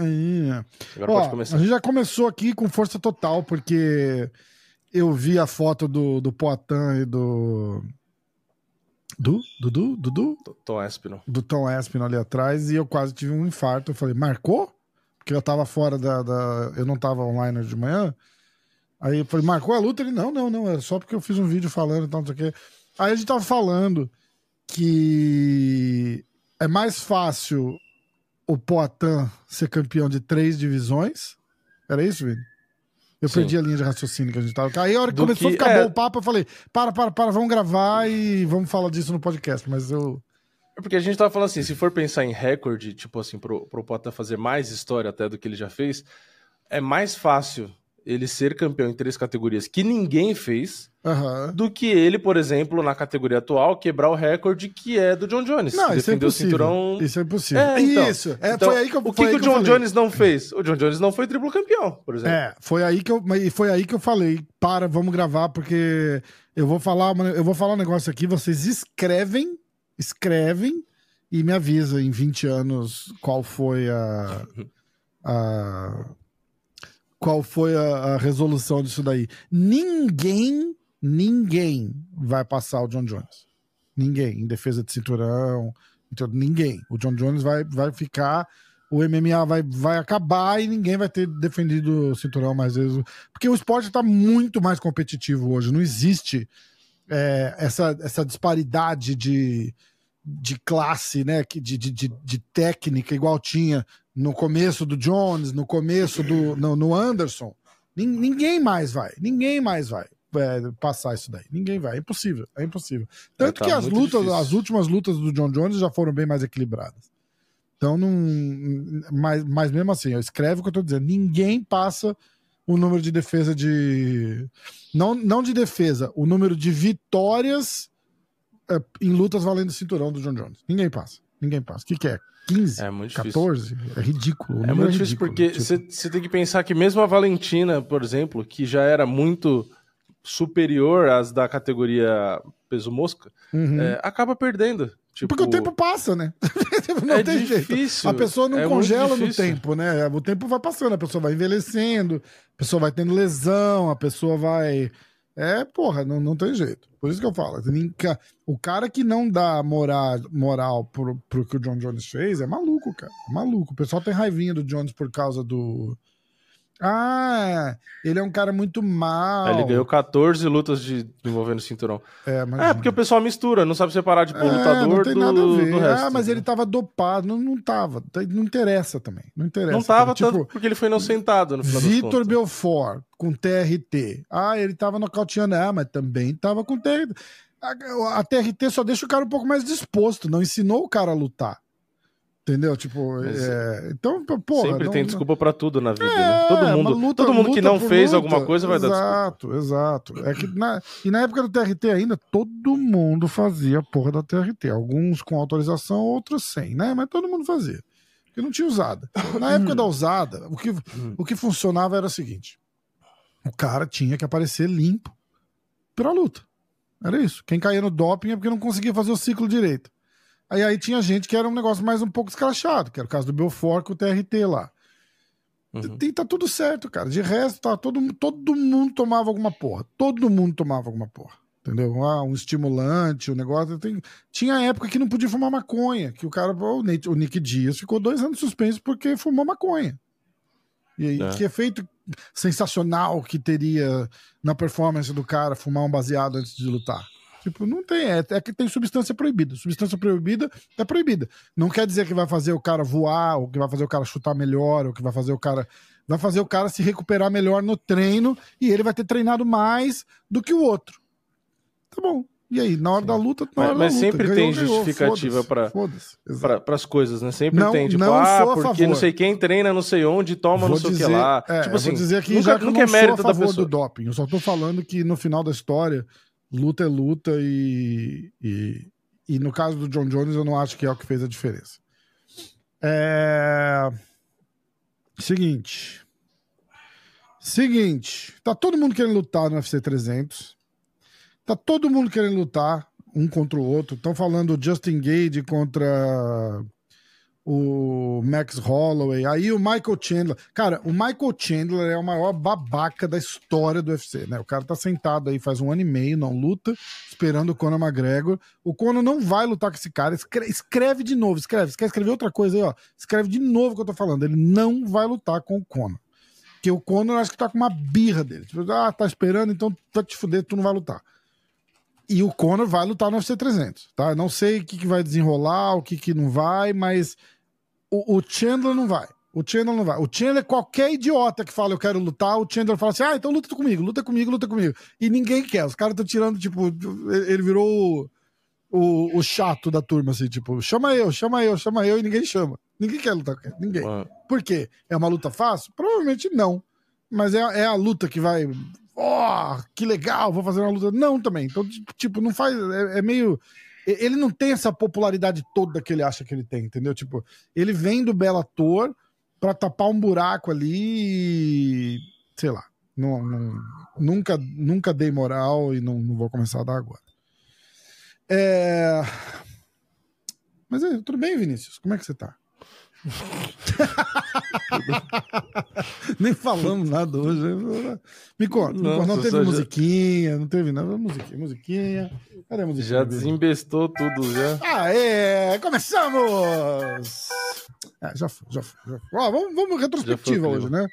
É. Agora Ó, pode começar. A gente já começou aqui com força total, porque eu vi a foto do, do Poitin e do. Do? Dudu? Dudu? Tom Espino. Do Tom Espino ali atrás, e eu quase tive um infarto. Eu falei, marcou? Porque eu tava fora da. da... Eu não tava online de manhã. Aí eu falei, marcou a luta? Ele, não, não, não, é só porque eu fiz um vídeo falando e tal, não sei o quê. Aí a gente tava falando que é mais fácil o Poitin ser campeão de três divisões. Era isso, Vini? Eu Sim. perdi a linha de raciocínio que a gente tava. Aí a hora que Do começou que, a ficar é... bom o papo, eu falei: para, para, para, vamos gravar e vamos falar disso no podcast. Mas eu. É porque a gente tava falando assim: se for pensar em recorde, tipo assim, pro, pro Poitin fazer mais história até do que ele já fez, é mais fácil ele ser campeão em três categorias que ninguém fez, uhum. do que ele, por exemplo, na categoria atual, quebrar o recorde que é do John Jones. Não, isso é impossível. O cinturão... Isso é impossível. É, então, isso. É, então, foi aí que eu, o que, que o John Jones não fez? O John Jones não foi triplo campeão, por exemplo. É, foi aí que eu, foi aí que eu falei, para, vamos gravar, porque eu vou falar, eu vou falar um negócio aqui, vocês escrevem, escrevem e me avisa em 20 anos qual foi a, a qual foi a, a, resolução disso daí. Ninguém, ninguém vai passar o John Jones. Ninguém, em defesa de cinturão, então, ninguém. O John Jones vai, vai ficar, o MMA vai, vai acabar e ninguém vai ter defendido o cinturão mais vezes. Porque o esporte está muito mais competitivo hoje. Não existe é, essa, essa disparidade de, de classe, né? De, de, de, de técnica, igual tinha no começo do Jones, no começo do no, no Anderson, ninguém mais vai, ninguém mais vai é, passar isso daí. Ninguém vai, é impossível, é impossível. Tanto é, tá que as lutas, difícil. as últimas lutas do John Jones já foram bem mais equilibradas. Então não, mas, mas mesmo assim, eu escrevo o que eu tô dizendo, ninguém passa o número de defesa de não não de defesa, o número de vitórias é, em lutas valendo cinturão do John Jones. Ninguém passa. Ninguém passa. O que, que é? 15, é muito 14, difícil. é ridículo. É muito é difícil porque você tipo... tem que pensar que mesmo a Valentina, por exemplo, que já era muito superior às da categoria peso mosca, uhum. é, acaba perdendo. Tipo... Porque o tempo passa, né? não é tem difícil. jeito. A pessoa não é congela no tempo, né? O tempo vai passando, a pessoa vai envelhecendo, a pessoa vai tendo lesão, a pessoa vai é, porra, não, não tem jeito. Por isso que eu falo. O cara que não dá moral, moral pro, pro que o John Jones fez é maluco, cara. É maluco. O pessoal tem raivinha do Jones por causa do ah, ele é um cara muito mal. Ele ganhou 14 lutas de envolvendo cinturão. É, mas... é, porque o pessoal mistura, não sabe separar de tipo, é, lutador não tem do, nada a ver. do resto. Ah, mas ele tava dopado. Não, não tava. Não interessa também. Não interessa. Não tava tipo, tanto porque ele foi inocentado no final Vitor Belfort com TRT. Ah, ele tava nocauteando. Ah, mas também tava com TRT. A, a TRT só deixa o cara um pouco mais disposto, não ensinou o cara a lutar. Entendeu? Tipo, é... então, porra. Sempre não, tem desculpa para tudo na vida, é, né? Todo mundo, luta, todo mundo que não fez luta. alguma coisa vai exato, dar desculpa. Exato, exato. É que na, e na época do TRT ainda, todo mundo fazia a porra da TRT. Alguns com autorização, outros sem, né? Mas todo mundo fazia. Porque não tinha usada. Na época da usada, o que, o que funcionava era o seguinte: o cara tinha que aparecer limpo pra luta. Era isso. Quem caía no doping é porque não conseguia fazer o ciclo direito. Aí, aí tinha gente que era um negócio mais um pouco escrachado, que era o caso do Belfort com o TRT lá. Uhum. E tá tudo certo, cara. De resto, tá, todo, todo mundo tomava alguma porra. Todo mundo tomava alguma porra. Entendeu? Ah, um estimulante, o um negócio. Tem... Tinha época que não podia fumar maconha. Que o cara, o, Nate, o Nick Dias, ficou dois anos suspenso porque fumou maconha. E aí, é. que efeito sensacional que teria na performance do cara fumar um baseado antes de lutar. Tipo, não tem. É, é, que tem substância proibida. Substância proibida é proibida. Não quer dizer que vai fazer o cara voar, ou que vai fazer o cara chutar melhor, ou que vai fazer o cara. Vai fazer o cara se recuperar melhor no treino e ele vai ter treinado mais do que o outro. Tá bom. E aí, na hora da luta, na hora mas, mas sempre luta, tem ganhou, justificativa para pra, as coisas, né? Sempre não, tem, tipo, não ah, porque não sei quem treina não sei onde, toma vou não sei o que lá. É, tipo assim, vou dizer aqui nunca, já que nunca eu não é mérito sou a favor do doping. Eu só tô falando que no final da história luta é luta e, e, e, no caso do John Jones eu não acho que é o que fez a diferença. É... Seguinte. Seguinte. Tá todo mundo querendo lutar no UFC 300. Tá todo mundo querendo lutar um contra o outro. Estão falando Justin Gage contra o Max Holloway, aí o Michael Chandler. Cara, o Michael Chandler é o maior babaca da história do UFC, né? O cara tá sentado aí faz um ano e meio, não luta, esperando o Conor McGregor. O Conor não vai lutar com esse cara. Escreve, de novo, escreve. Se quer escrever outra coisa aí, ó. Escreve de novo o que eu tô falando. Ele não vai lutar com o Conor. Porque o Conor acho que tá com uma birra dele. Tipo, ah, tá esperando, então tá te fuder, tu não vai lutar. E o Conor vai lutar no UFC 300, tá? não sei o que, que vai desenrolar, o que, que não vai, mas o, o Chandler não vai. O Chandler não vai. O Chandler, qualquer idiota que fala eu quero lutar, o Chandler fala assim: ah, então luta comigo, luta comigo, luta comigo. E ninguém quer. Os caras estão tirando, tipo, ele virou o, o, o, chato da turma, assim, tipo, chama eu, chama eu, chama eu, e ninguém chama. Ninguém quer lutar com ele, ninguém. Por quê? É uma luta fácil? Provavelmente não. Mas é, é a luta que vai. Ó, oh, que legal, vou fazer uma luta. Não, também. Então, tipo, não faz. é, é meio ele não tem essa popularidade toda que ele acha que ele tem, entendeu? Tipo, ele vem do Bellator para tapar um buraco ali e, sei lá, não, não, nunca, nunca dei moral e não, não vou começar a dar agora. É... Mas é, tudo bem, Vinícius? Como é que você tá? Nem falamos nada hoje. Me conta, Nossa, não teve musiquinha, já... não teve nada. Musiquinha, musiquinha. Cadê a musiquinha? Já desembestou tudo, já. É! Começamos! É, já foi, já foi. Já foi. Ó, vamos, vamos retrospectiva hoje, né?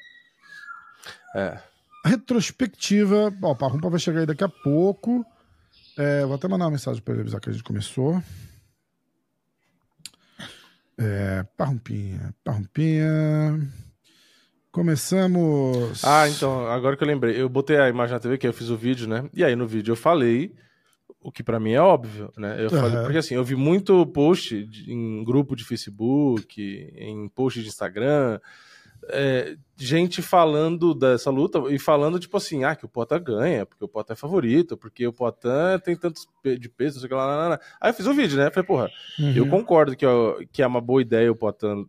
É. Retrospectiva. Ó, o Parrumpa vai chegar aí daqui a pouco. É, vou até mandar uma mensagem para ele avisar que a gente começou. É, parrumpinha, parrumpinha. Começamos. Ah, então, agora que eu lembrei, eu botei a imagem na TV, que eu fiz o vídeo, né? E aí no vídeo eu falei o que para mim é óbvio, né? Eu uhum. falei, porque assim, eu vi muito post de, em grupo de Facebook, em post de Instagram, é, gente falando dessa luta e falando, tipo assim, ah, que o Potan ganha, porque o Potan é favorito, porque o Potan tem tantos de peso, não sei o que lá, lá, lá. Aí eu fiz o um vídeo, né? Falei, porra, uhum. eu concordo que, que é uma boa ideia o Potan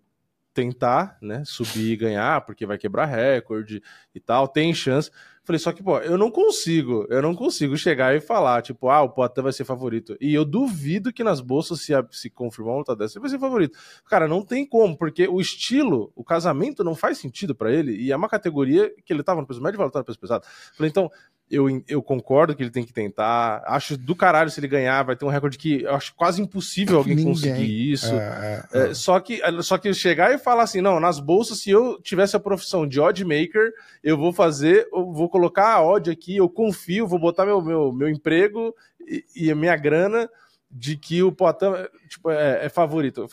tentar, né, subir e ganhar, porque vai quebrar recorde e tal, tem chance. Falei, só que, pô, eu não consigo, eu não consigo chegar e falar, tipo, ah, o Poitin vai ser favorito. E eu duvido que nas bolsas, se, se confirmar uma luta dessa, ele vai ser favorito. Cara, não tem como, porque o estilo, o casamento não faz sentido para ele, e é uma categoria que ele tava no peso médio e vai lutar no peso pesado. Falei, então, eu, eu concordo que ele tem que tentar. Acho do caralho se ele ganhar, vai ter um recorde que eu acho quase impossível alguém Ninguém. conseguir isso. É, é, é. só, que, só que chegar e falar assim: não, nas bolsas, se eu tivesse a profissão de odd maker, eu vou fazer, eu vou colocar a odd aqui, eu confio, vou botar meu, meu, meu emprego e, e a minha grana de que o Poitin tipo, é, é favorito.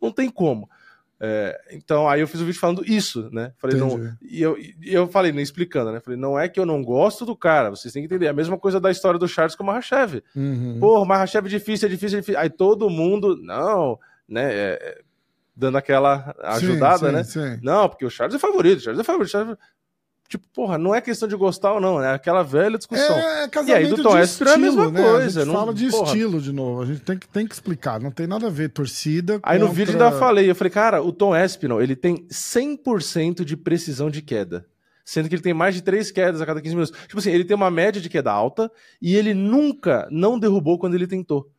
Não tem como. É, então, aí eu fiz o um vídeo falando isso, né? Falei, não, e eu, e eu falei, né, explicando, né? Falei, não é que eu não gosto do cara, vocês têm que entender. A mesma coisa da história do Charles com o Mahashev. Uhum. Porra, Mahashev é difícil, é difícil, é difícil. Aí todo mundo, não, né? É, é dando aquela ajudada, sim, né? Sim. Não, porque o Charles é favorito, o Charles é favorito. Charles é... Tipo, porra, não é questão de gostar ou não, é aquela velha discussão. É, é casamento e aí do Tom estilo, é a mesma né? coisa. A gente não, fala de porra. estilo de novo, a gente tem que, tem que explicar, não tem nada a ver torcida Aí contra... no vídeo ainda falei, eu falei, cara, o Tom Espinal, ele tem 100% de precisão de queda. Sendo que ele tem mais de três quedas a cada 15 minutos. Tipo assim, ele tem uma média de queda alta e ele nunca não derrubou quando ele tentou.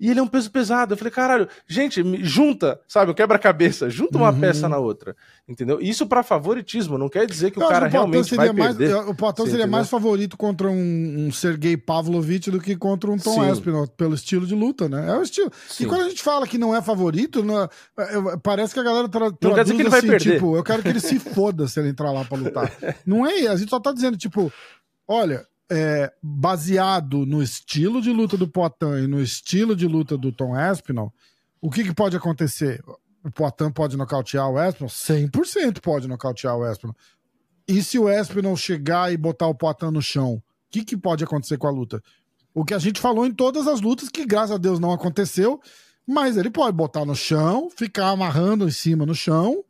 E ele é um peso pesado. Eu falei, caralho, gente, junta, sabe, o quebra-cabeça, junta uma uhum. peça na outra. Entendeu? Isso para favoritismo, não quer dizer que não, o cara o realmente vai mais, perder. O Platão seria entendeu? mais favorito contra um, um Sergei Pavlovich do que contra um Tom Espinal, pelo estilo de luta, né? É o estilo. Sim. E quando a gente fala que não é favorito, não é, parece que a galera tra não quer dizer que ele assim, vai perder. tipo, eu quero que ele se foda se ele entrar lá pra lutar. não é, a gente só tá dizendo, tipo, olha, é, baseado no estilo de luta do Poitin e no estilo de luta do Tom Aspinall, o que, que pode acontecer? O Poitin pode nocautear o Aspinall? 100% pode nocautear o Aspinall. E se o Aspinall chegar e botar o Poitin no chão, o que, que pode acontecer com a luta? O que a gente falou em todas as lutas, que graças a Deus não aconteceu, mas ele pode botar no chão, ficar amarrando em cima no chão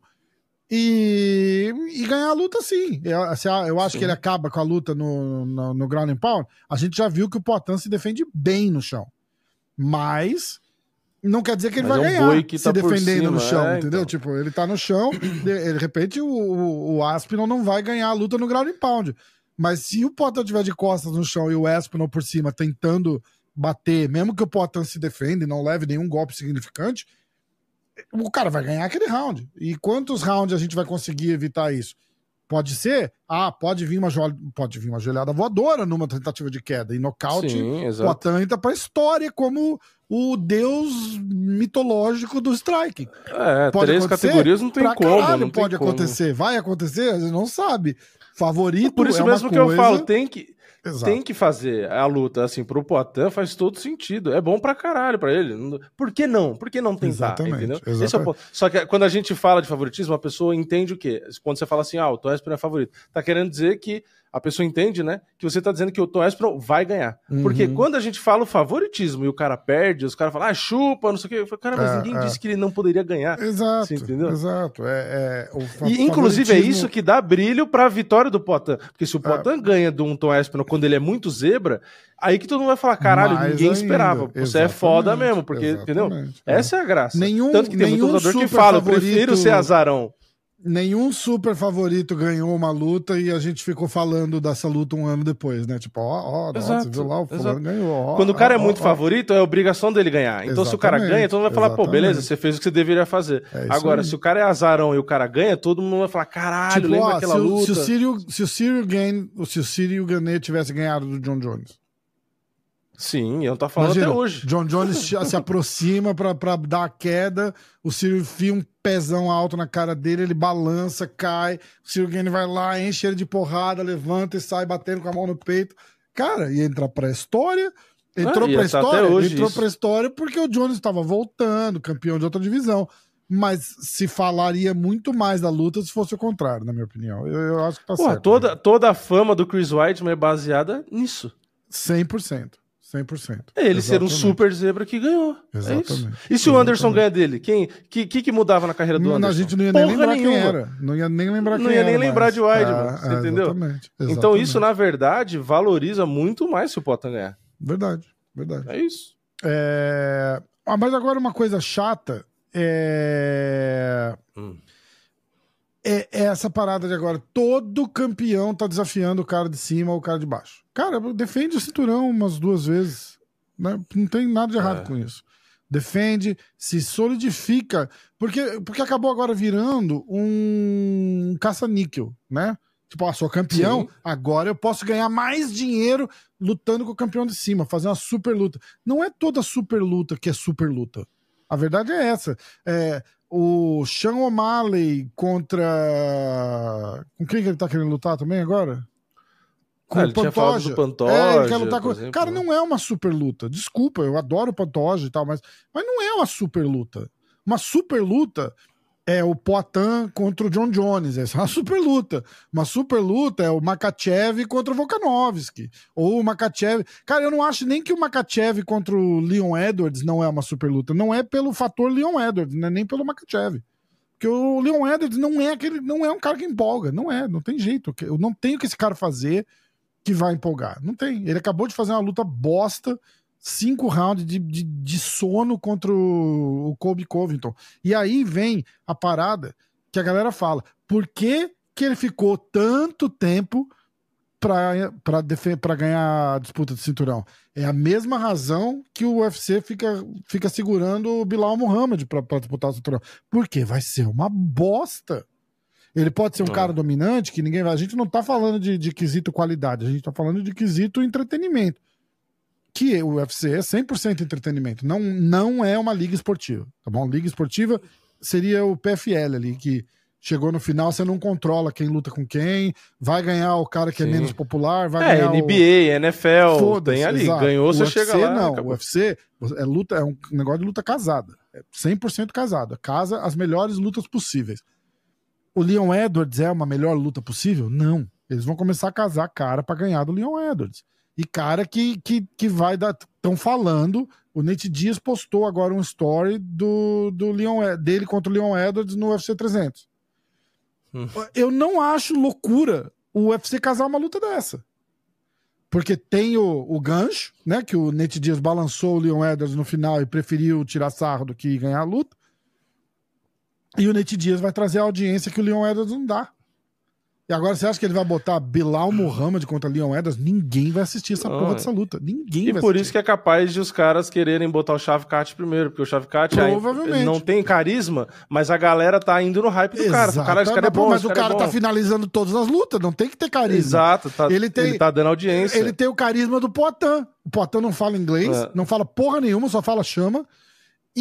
e, e ganhar a luta sim. Eu, assim, eu acho sim. que ele acaba com a luta no, no, no ground and pound. A gente já viu que o Potan se defende bem no chão. Mas não quer dizer que ele Mas vai é um ganhar se tá defendendo cima, no chão, é, entendeu? Então. Tipo, ele tá no chão, de, de repente o, o, o Aspinall não vai ganhar a luta no ground and pound. Mas se o Potan tiver de costas no chão e o Aspinall por cima tentando bater, mesmo que o Potan se defenda e não leve nenhum golpe significante, o cara vai ganhar aquele round. E quantos rounds a gente vai conseguir evitar isso? Pode ser, ah, pode vir uma, pode vir uma joelhada voadora numa tentativa de queda e nocaute. Sim, o Potan entra pra história como o deus mitológico do strike. É, pode três categorias não tem pra como. Caralho, não pode acontecer. Vai acontecer? A gente não sabe. Favorito. Por isso é mesmo que eu falo, tem que Exato. tem que fazer a luta, assim, pro Poitin faz todo sentido. É bom pra caralho pra ele. Por que não? Por que não tentar? Exatamente, entendeu? Exatamente. É Só que quando a gente fala de favoritismo, a pessoa entende o quê? Quando você fala assim, ah, o Esper é favorito. Tá querendo dizer que a pessoa entende, né? Que você tá dizendo que o Tom Espron vai ganhar. Uhum. Porque quando a gente fala o favoritismo e o cara perde, os caras falam, ah, chupa, não sei o quê. Eu falo, cara, mas é, ninguém é. disse que ele não poderia ganhar. Exato. Você entendeu? Exato. É, é e inclusive é isso que dá brilho pra vitória do Potan. Porque se o Potan é. ganha do um Tom Espron quando ele é muito zebra, aí que todo mundo vai falar, caralho, Mais ninguém ainda. esperava. Você Exatamente. é foda mesmo, porque, Exatamente. entendeu? É. Essa é a graça. Nenhum, Tanto que tem muito lutador que fala, eu prefiro ser azarão nenhum super favorito ganhou uma luta e a gente ficou falando dessa luta um ano depois, né? Tipo, ó, ó, você viu lá, o fulano ganhou. Ó, Quando o cara ó, é muito ó, favorito, é obrigação dele ganhar. Então, Exatamente. se o cara ganha, todo mundo vai falar, Exatamente. pô, beleza, você fez o que você deveria fazer. É Agora, aí. se o cara é azarão e o cara ganha, todo mundo vai falar, caralho, tipo, lembra aquela se luta. Se o Círio, se o Círio Gain, se o Círio Ganet tivesse ganhado do John Jones. Sim, eu não tá falando Imagina, até hoje. John Jones se aproxima pra, pra dar a queda, o Ciro enfia um pezão alto na cara dele, ele balança, cai, o Ciro Gane vai lá, enche ele de porrada, levanta e sai batendo com a mão no peito. Cara, ia entrar pra história, entrou ah, pra história, entrou isso. pra história porque o Jones estava voltando, campeão de outra divisão. Mas se falaria muito mais da luta se fosse o contrário, na minha opinião. Eu, eu acho que tá certo. Toda, né? toda a fama do Chris White é baseada nisso. 100%. 100%. É ele Exatamente. ser um super zebra que ganhou. É Exatamente. É e se o Anderson Exatamente. ganha dele? Quem que, que, que mudava na carreira do Anderson? A gente não ia nem Porra lembrar nenhuma. quem era. Não ia nem lembrar quem Não ia nem era, lembrar de Weidman, ah, você é, entendeu? Exatamente. Então isso, na verdade, valoriza muito mais se o Potan ganhar. Verdade, verdade. É isso. É... Ah, mas agora uma coisa chata é... Hum é, é, essa parada de agora. Todo campeão tá desafiando o cara de cima ou o cara de baixo. Cara, defende o cinturão umas duas vezes. Né? Não tem nada de errado é. com isso. Defende, se solidifica. Porque, porque acabou agora virando um caça-níquel, né? Tipo, ah, sou campeão, Sim. agora eu posso ganhar mais dinheiro lutando com o campeão de cima, fazer uma super luta. Não é toda super luta que é super luta. A verdade é essa. É, o Sean O'Malley contra. Com quem que ele tá querendo lutar também agora? Com ah, o Pantoja. Pantoja. É, ele quer lutar com. Exemplo. Cara, não é uma super luta. Desculpa, eu adoro o Pantoja e tal, mas, mas não é uma super luta. Uma super luta é o Poitin contra o John Jones. Essa é uma super luta. Uma super luta é o Makachev contra o Volkanovski. Ou o Makachev. Cara, eu não acho nem que o Makachev contra o Leon Edwards não é uma super luta. Não é pelo fator Leon Edwards, né? nem pelo Makachev. Porque o Leon Edwards não é aquele, não é um cara que empolga. Não é, não tem jeito. Eu não tenho o que esse cara fazer que vai empolgar. Não tem. Ele acabou de fazer uma luta bosta cinco rounds de, de, de sono contra o, o Kobe Covington. E aí vem a parada que a galera fala: por que, que ele ficou tanto tempo para ganhar a disputa de cinturão? É a mesma razão que o UFC fica, fica segurando o Bilal Muhammad para disputar o cinturão. Porque vai ser uma bosta. Ele pode ser um cara dominante que ninguém vai. A gente não tá falando de, de quesito qualidade, a gente tá falando de quesito entretenimento que o UFC é 100% entretenimento, não, não é uma liga esportiva, tá bom? Liga esportiva seria o PFL ali, que chegou no final, você não controla quem luta com quem, vai ganhar o cara que é Sim. é menos popular, vai é, ganhar NBA, o... NFL, tem ali, exato. ganhou, você UFC, chega lá. Não, acabou. o UFC é, luta, é um negócio de luta casada, é 100% casada, casa as melhores lutas possíveis. O Leon Edwards é uma melhor luta possível? Não. Eles vão começar a casar cara para ganhar do Leon Edwards e cara que, que, que vai dar. Estão falando. O Nate Dias postou agora um story do, do Leon, dele contra o Leon Edwards no UFC 300. Hum. Eu não acho loucura o UFC casar uma luta dessa. Porque tem o, o gancho, né? Que o Nate Dias balançou o Leon Edwards no final e preferiu tirar sarro do que ganhar a luta. E o Nate Dias vai trazer a audiência que o Leon Edwards não dá. E agora você acha que ele vai botar Bilal Muhammad contra Leon Edwards? Ninguém vai assistir essa porra dessa luta. Ninguém e vai por isso que é capaz de os caras quererem botar o Shavkat primeiro, porque o Shavkat não tem carisma, mas a galera tá indo no hype do cara. O cara, cara é bom, mas o cara, é tá finalizando todas as lutas, não tem que ter carisma. Exato, tá, ele, tem, ele tá dando audiência. Ele tem o carisma do Poitin. O Poitin não fala inglês, é. não fala porra nenhuma, só fala chama.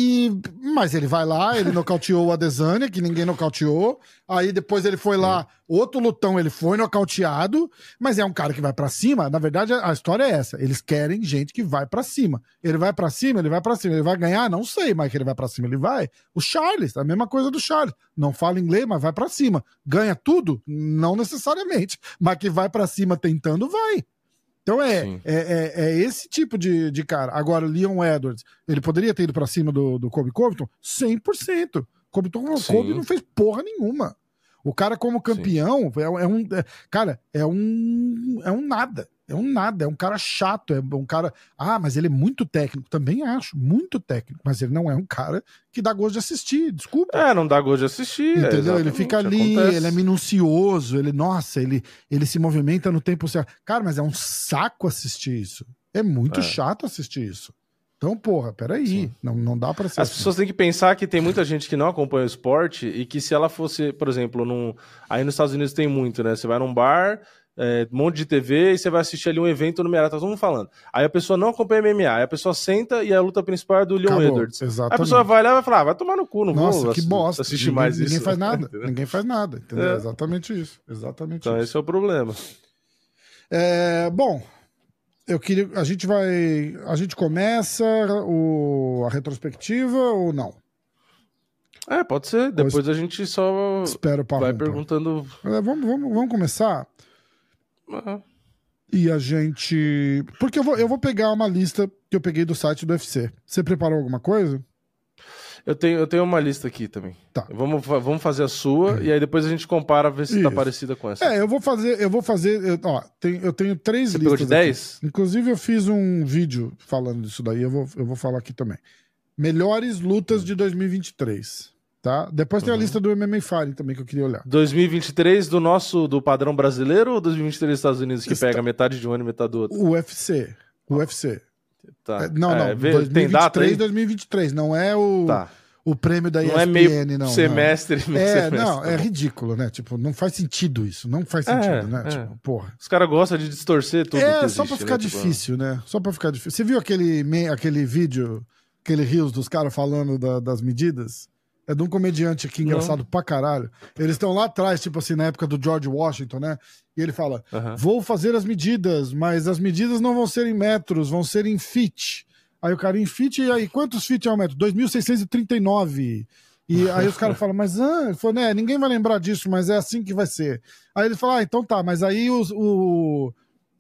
E, mas ele vai lá, ele nocauteou o Adesanya, que ninguém nocauteou. Aí depois ele foi lá, outro lutão, ele foi nocauteado. Mas é um cara que vai para cima. Na verdade, a história é essa. Eles querem gente que vai para cima. Ele vai para cima, ele vai para cima. Ele vai ganhar? Não sei, mas que ele vai para cima, ele vai. O Charles, a mesma coisa do Charles. Não fala inglês, mas vai para cima. Ganha tudo? Não necessariamente. Mas que vai para cima tentando, vai. Então é, é, é, é, esse tipo de, de cara. Agora, Leon Edwards, ele poderia ter ido para cima do, do Kobe Covington? 100%. Covington, Sim. Kobe não fez porra nenhuma. O cara, como campeão, é, é, um. É, cara, é um. É um nada. É um nada, é um cara chato, é um cara. Ah, mas ele é muito técnico. Também acho, muito técnico. Mas ele não é um cara que dá gosto de assistir, desculpa. É, não dá gosto de assistir. Entendeu? ele fica ali, acontece. ele é minucioso, ele, nossa, ele, ele se movimenta no tempo certo. Cara, mas é um saco assistir isso. É muito é. chato assistir isso. Então, porra, peraí, não, não dá para ser. As assim. pessoas têm que pensar que tem muita gente que não acompanha o esporte e que se ela fosse, por exemplo, num... aí nos Estados Unidos tem muito, né? Você vai num bar, é, um monte de TV e você vai assistir ali um evento numerado, tá todo mundo falando. Aí a pessoa não acompanha MMA, aí a pessoa senta e a luta principal é do Leon Acabou, Edwards. Exatamente. Aí a pessoa vai lá e vai falar, ah, vai tomar no cu, não Nossa, vou que bosta. assistir ninguém, mais ninguém isso. Faz nada, ninguém faz nada, entendeu? É. Exatamente isso. Exatamente então isso. esse é o problema. É, bom, eu queria. A gente vai. A gente começa o, a retrospectiva ou não? É, pode ser. Depois a gente só Espero vai perguntando. É, vamos, vamos, vamos começar? Uhum. E a gente. Porque eu vou, eu vou pegar uma lista que eu peguei do site do UFC. Você preparou alguma coisa? Eu tenho, eu tenho uma lista aqui também. Tá. Vamos, vamos fazer a sua e aí depois a gente compara, ver se tá Isso. tá parecida com essa. É, eu vou fazer, eu vou fazer. Eu, ó, tem, eu tenho três Você listas. de 10? Inclusive, eu fiz um vídeo falando disso daí, eu vou, eu vou falar aqui também. Melhores lutas de 2023 tá? Depois tem a uhum. lista do MMA Fire também que eu queria olhar. 2023 do nosso, do padrão brasileiro ou 2023 dos Estados Unidos que Está... pega metade de um ano e metade do outro? UFC. UFC. Tá. É, não, não. É, 2023, tem data aí? 2023. Não é o, tá. o prêmio da ESPN, não. É meio não semestre, não. É, semestre, não, tá é ridículo, né? Tipo, não faz sentido isso. Não faz sentido, é, né? É. Tipo, porra. Os caras gostam de distorcer tudo. É, existe, só pra ficar né? Tipo, difícil, né? Só pra ficar difícil. Você viu aquele, aquele vídeo, aquele rios dos caras falando da, das medidas? É de um comediante aqui engraçado Não. pra caralho. Eles estão lá atrás, tipo assim, na época do George Washington, né? E ele fala: uhum. Vou fazer as medidas, mas as medidas não vão ser em metros, vão ser em feet. Aí o cara em feet, e aí quantos feet é um metro? 2.639. E aí os caras falam, mas ah, ele falou, né, ninguém vai lembrar disso, mas é assim que vai ser. Aí ele fala, ah, então tá, mas aí os, o,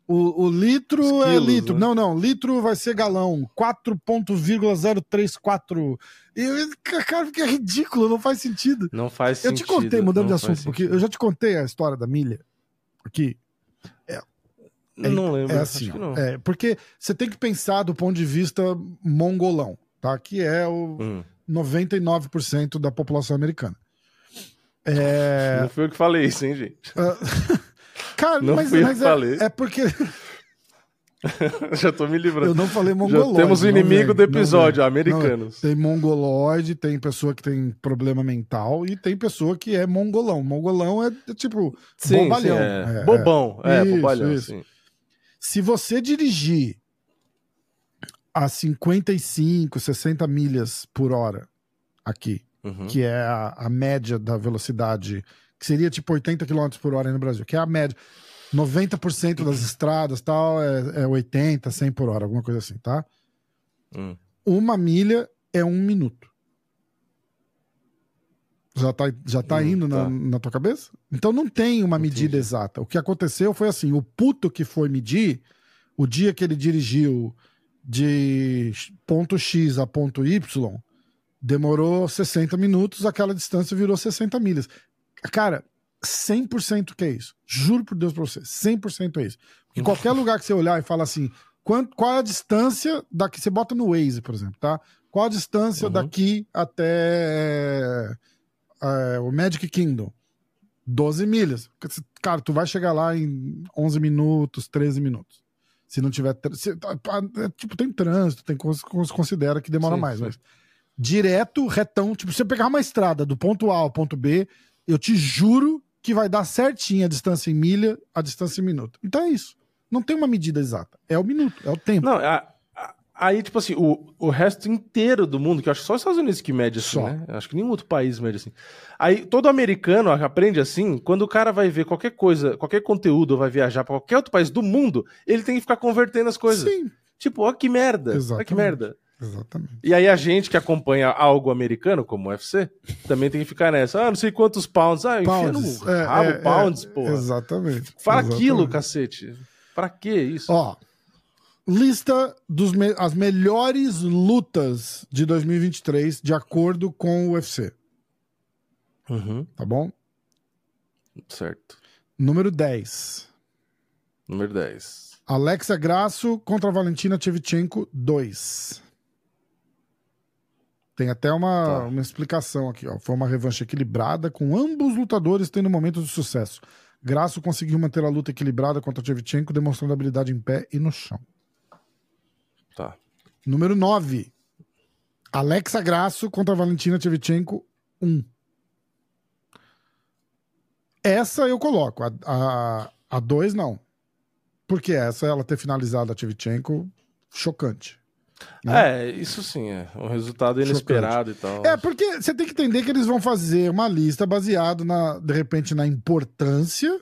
o, o litro é quilos, é litro. Né? Não, não, litro vai ser galão. 4.034. E, cara, que é ridículo, não faz sentido. Não faz eu sentido. Eu te contei, mudando de assunto, porque eu já te contei a história da milha aqui. É, é, não lembro. É assim, é, porque você tem que pensar do ponto de vista mongolão, tá? Que é o hum. 99% da população americana. É... Não foi eu que falei isso, hein, gente? Cara, não mas, fui mas eu é, falei. é porque. Já tô me livrando. Eu não falei mongoloide. Já temos o inimigo do episódio, americanos. Não, tem mongoloide, tem pessoa que tem problema mental e tem pessoa que é mongolão. Mongolão é, é tipo sim, bobalhão. Sim, é. É, Bobão, é, isso, bobalhão. Isso. Se você dirigir a 55, 60 milhas por hora aqui, uhum. que é a, a média da velocidade que seria tipo 80 km por hora no Brasil, que é a média. 90% das estradas tal é, é 80, 100 por hora, alguma coisa assim, tá? Hum. Uma milha é um minuto. Já tá, já tá hum, indo tá. Na, na tua cabeça? Então não tem uma Entendi. medida exata. O que aconteceu foi assim: o puto que foi medir, o dia que ele dirigiu de ponto X a ponto Y, demorou 60 minutos, aquela distância virou 60 milhas. Cara, 100% que é isso. Juro por Deus pra você, 100% é isso. Em qualquer lugar que você olhar e fala assim, qual, qual é a distância daqui, você bota no Waze, por exemplo, tá? Qual a distância uhum. daqui até é, é, o Magic Kingdom? 12 milhas. cara, tu vai chegar lá em 11 minutos, 13 minutos. Se não tiver. Se, é, tipo, tem trânsito, tem coisas que se considera que demora sim, mais, sim. mas. Direto, retão. Tipo, se você pegar uma estrada do ponto A ao ponto B, eu te juro que vai dar certinho a distância em milha, a distância em minuto. Então é isso. Não tem uma medida exata. É o minuto, é o tempo. Não, a, Aí, tipo assim, o, o resto inteiro do mundo, que eu acho só os Estados Unidos que mede assim, só. né? Eu acho que nenhum outro país mede assim. Aí, todo americano aprende assim, quando o cara vai ver qualquer coisa, qualquer conteúdo, ou vai viajar para qualquer outro país do mundo, ele tem que ficar convertendo as coisas. Sim. Tipo, ó que merda. Exatamente. Ó que merda. Exatamente. E aí a gente que acompanha algo americano, como o UFC, também tem que ficar nessa. Ah, não sei quantos pounds. Ah, pounds. no é, rabo, é, pounds, é, pô. Exatamente. Fala exatamente. aquilo, cacete. Pra que isso? Ó, lista dos me as melhores lutas de 2023 de acordo com o UFC. Uhum. Tá bom? Certo. Número 10. Número 10. Alexa Grasso contra Valentina Shevchenko 2. Tem até uma, tá. uma explicação aqui. Ó. Foi uma revanche equilibrada, com ambos lutadores tendo momentos de sucesso. Grasso conseguiu manter a luta equilibrada contra Shevchenko, demonstrando habilidade em pé e no chão. Tá. Número 9. Alexa Grasso contra Valentina Shevchenko 1. Essa eu coloco. A 2 a, a dois, não. Porque essa, ela ter finalizado a Shevchenko, chocante. Né? É, isso sim, é um resultado inesperado chocante. e tal. É, porque você tem que entender que eles vão fazer uma lista baseado na, de repente, na importância,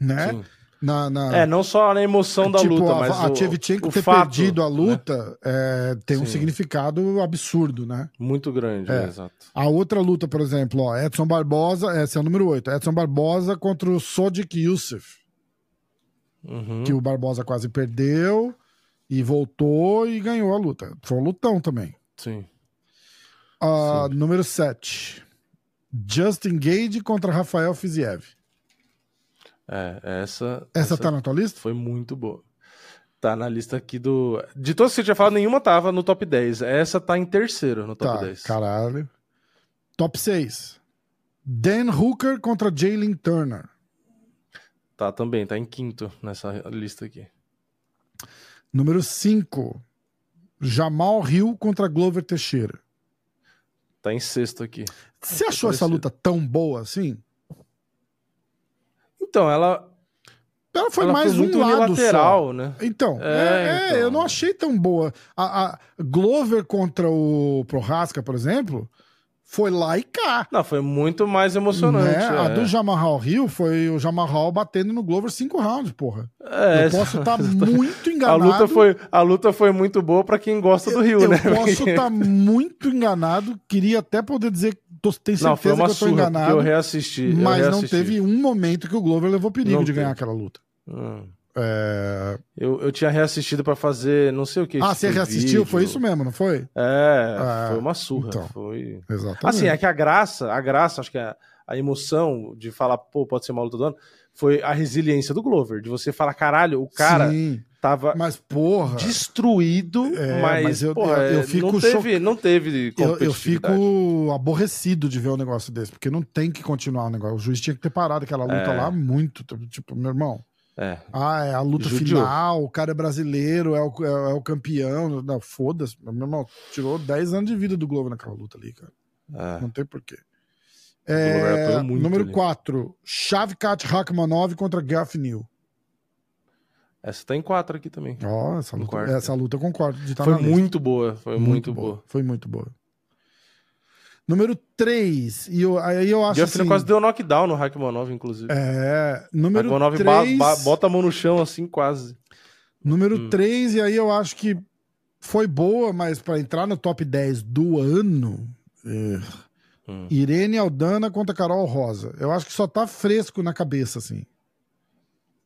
né? Sim. Na, na... É, não só na emoção da tipo, luta, a, mas a Tchevchenko ter fato, perdido a né? luta né? é, tem Sim. um significado absurdo, né? Muito grande, é. É, exato. A outra luta, por exemplo, ó, Edson Barbosa, essa é o número 8, Edson Barbosa contra o Sodic Youssef. Uhum. Que o Barbosa quase perdeu e voltou e ganhou a luta. Foi um lutão também. Sim. Uh, Sim. Número 7. Justin Gage contra Rafael Fiziev. É, essa. Essa, essa tá na tua lista? Foi muito boa. Tá na lista aqui do. De todas que você tinha falado, nenhuma tava no top 10. Essa tá em terceiro no top tá, 10. Caralho. Top 6. Dan Hooker contra Jalen Turner. Tá também, tá em quinto nessa lista aqui. Número 5. Jamal Hill contra Glover Teixeira. Tá em sexto aqui. Você achou essa luta tão boa assim? Então, ela. Ela foi ela mais foi um lado só. né? Então, é, é, então, eu não achei tão boa. A, a Glover contra o Prohaska, por exemplo, foi lá e cá. Não, foi muito mais emocionante. Né? É. A do Jamarral Rio foi o Jamarral batendo no Glover cinco rounds, porra. É, eu posso estar tá muito enganado. A luta, foi, a luta foi muito boa para quem gosta do Rio, eu, né? Eu posso estar tá muito enganado. Queria até poder dizer tô, tenho certeza não, foi uma que eu tô enganado. Eu reassisti. Mas eu reassisti. não teve um momento que o Glover levou perigo não de ganhar aquela luta. Hum. É... Eu, eu tinha reassistido para fazer não sei o que. Ah, você reassistiu? Vídeo. Foi isso mesmo, não foi? É, é... foi uma surra. Então, foi... Exatamente. Assim, é que a graça, a graça, acho que a, a emoção de falar, pô, pode ser uma luta do ano, foi a resiliência do Glover, de você falar, caralho, o cara Sim tava mas porra destruído é, mas, mas eu, porra, eu, eu, fico não teve não teve eu, eu fico aborrecido de ver um negócio desse porque não tem que continuar o negócio o juiz tinha que ter parado aquela luta é. lá muito tipo meu irmão é. Ah, é a luta Judiou. final, o cara é brasileiro, é o, é, é o campeão. Não, foda-se. Meu irmão, tirou 10 anos de vida do Globo naquela luta ali, cara. É. Não tem porquê. É, número 4, Shavkat Rakhmanov contra Gaff New. Essa tá em quatro aqui também. Ó, oh, essa, luta, essa luta eu concordo. De tá foi muito boa, foi muito, muito boa. boa. Foi muito boa. Número 3. E eu, aí eu acho Jeff assim... quase deu knockdown no Hackmanov, inclusive. É. Número 3... bota a mão no chão assim, quase. Número 3, hum. e aí eu acho que foi boa, mas para entrar no top 10 do ano. Hum. Irene Aldana contra Carol Rosa. Eu acho que só tá fresco na cabeça, assim.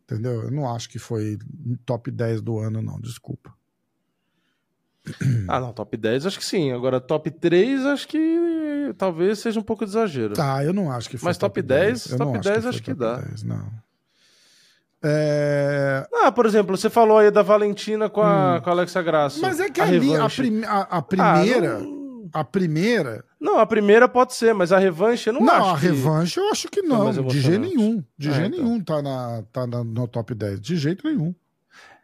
Entendeu? Eu não acho que foi top 10 do ano, não, desculpa. Ah, não, top 10 acho que sim. Agora, top 3 acho que talvez seja um pouco de exagero. Tá, eu não acho que foi. Mas top, top 10, 10 top 10 acho que, que dá. 10, não. É... Ah, por exemplo, você falou aí da Valentina com a, hum. com a Alexa Graça. Mas é que a ali, a, prim, a, a, primeira. Ah, não... A primeira. Não, a primeira pode ser, mas a revanche eu não, não acho. Não, a revanche eu acho que não, de jeito nenhum. De é, jeito então. nenhum tá, na, tá na, no top 10. De jeito nenhum.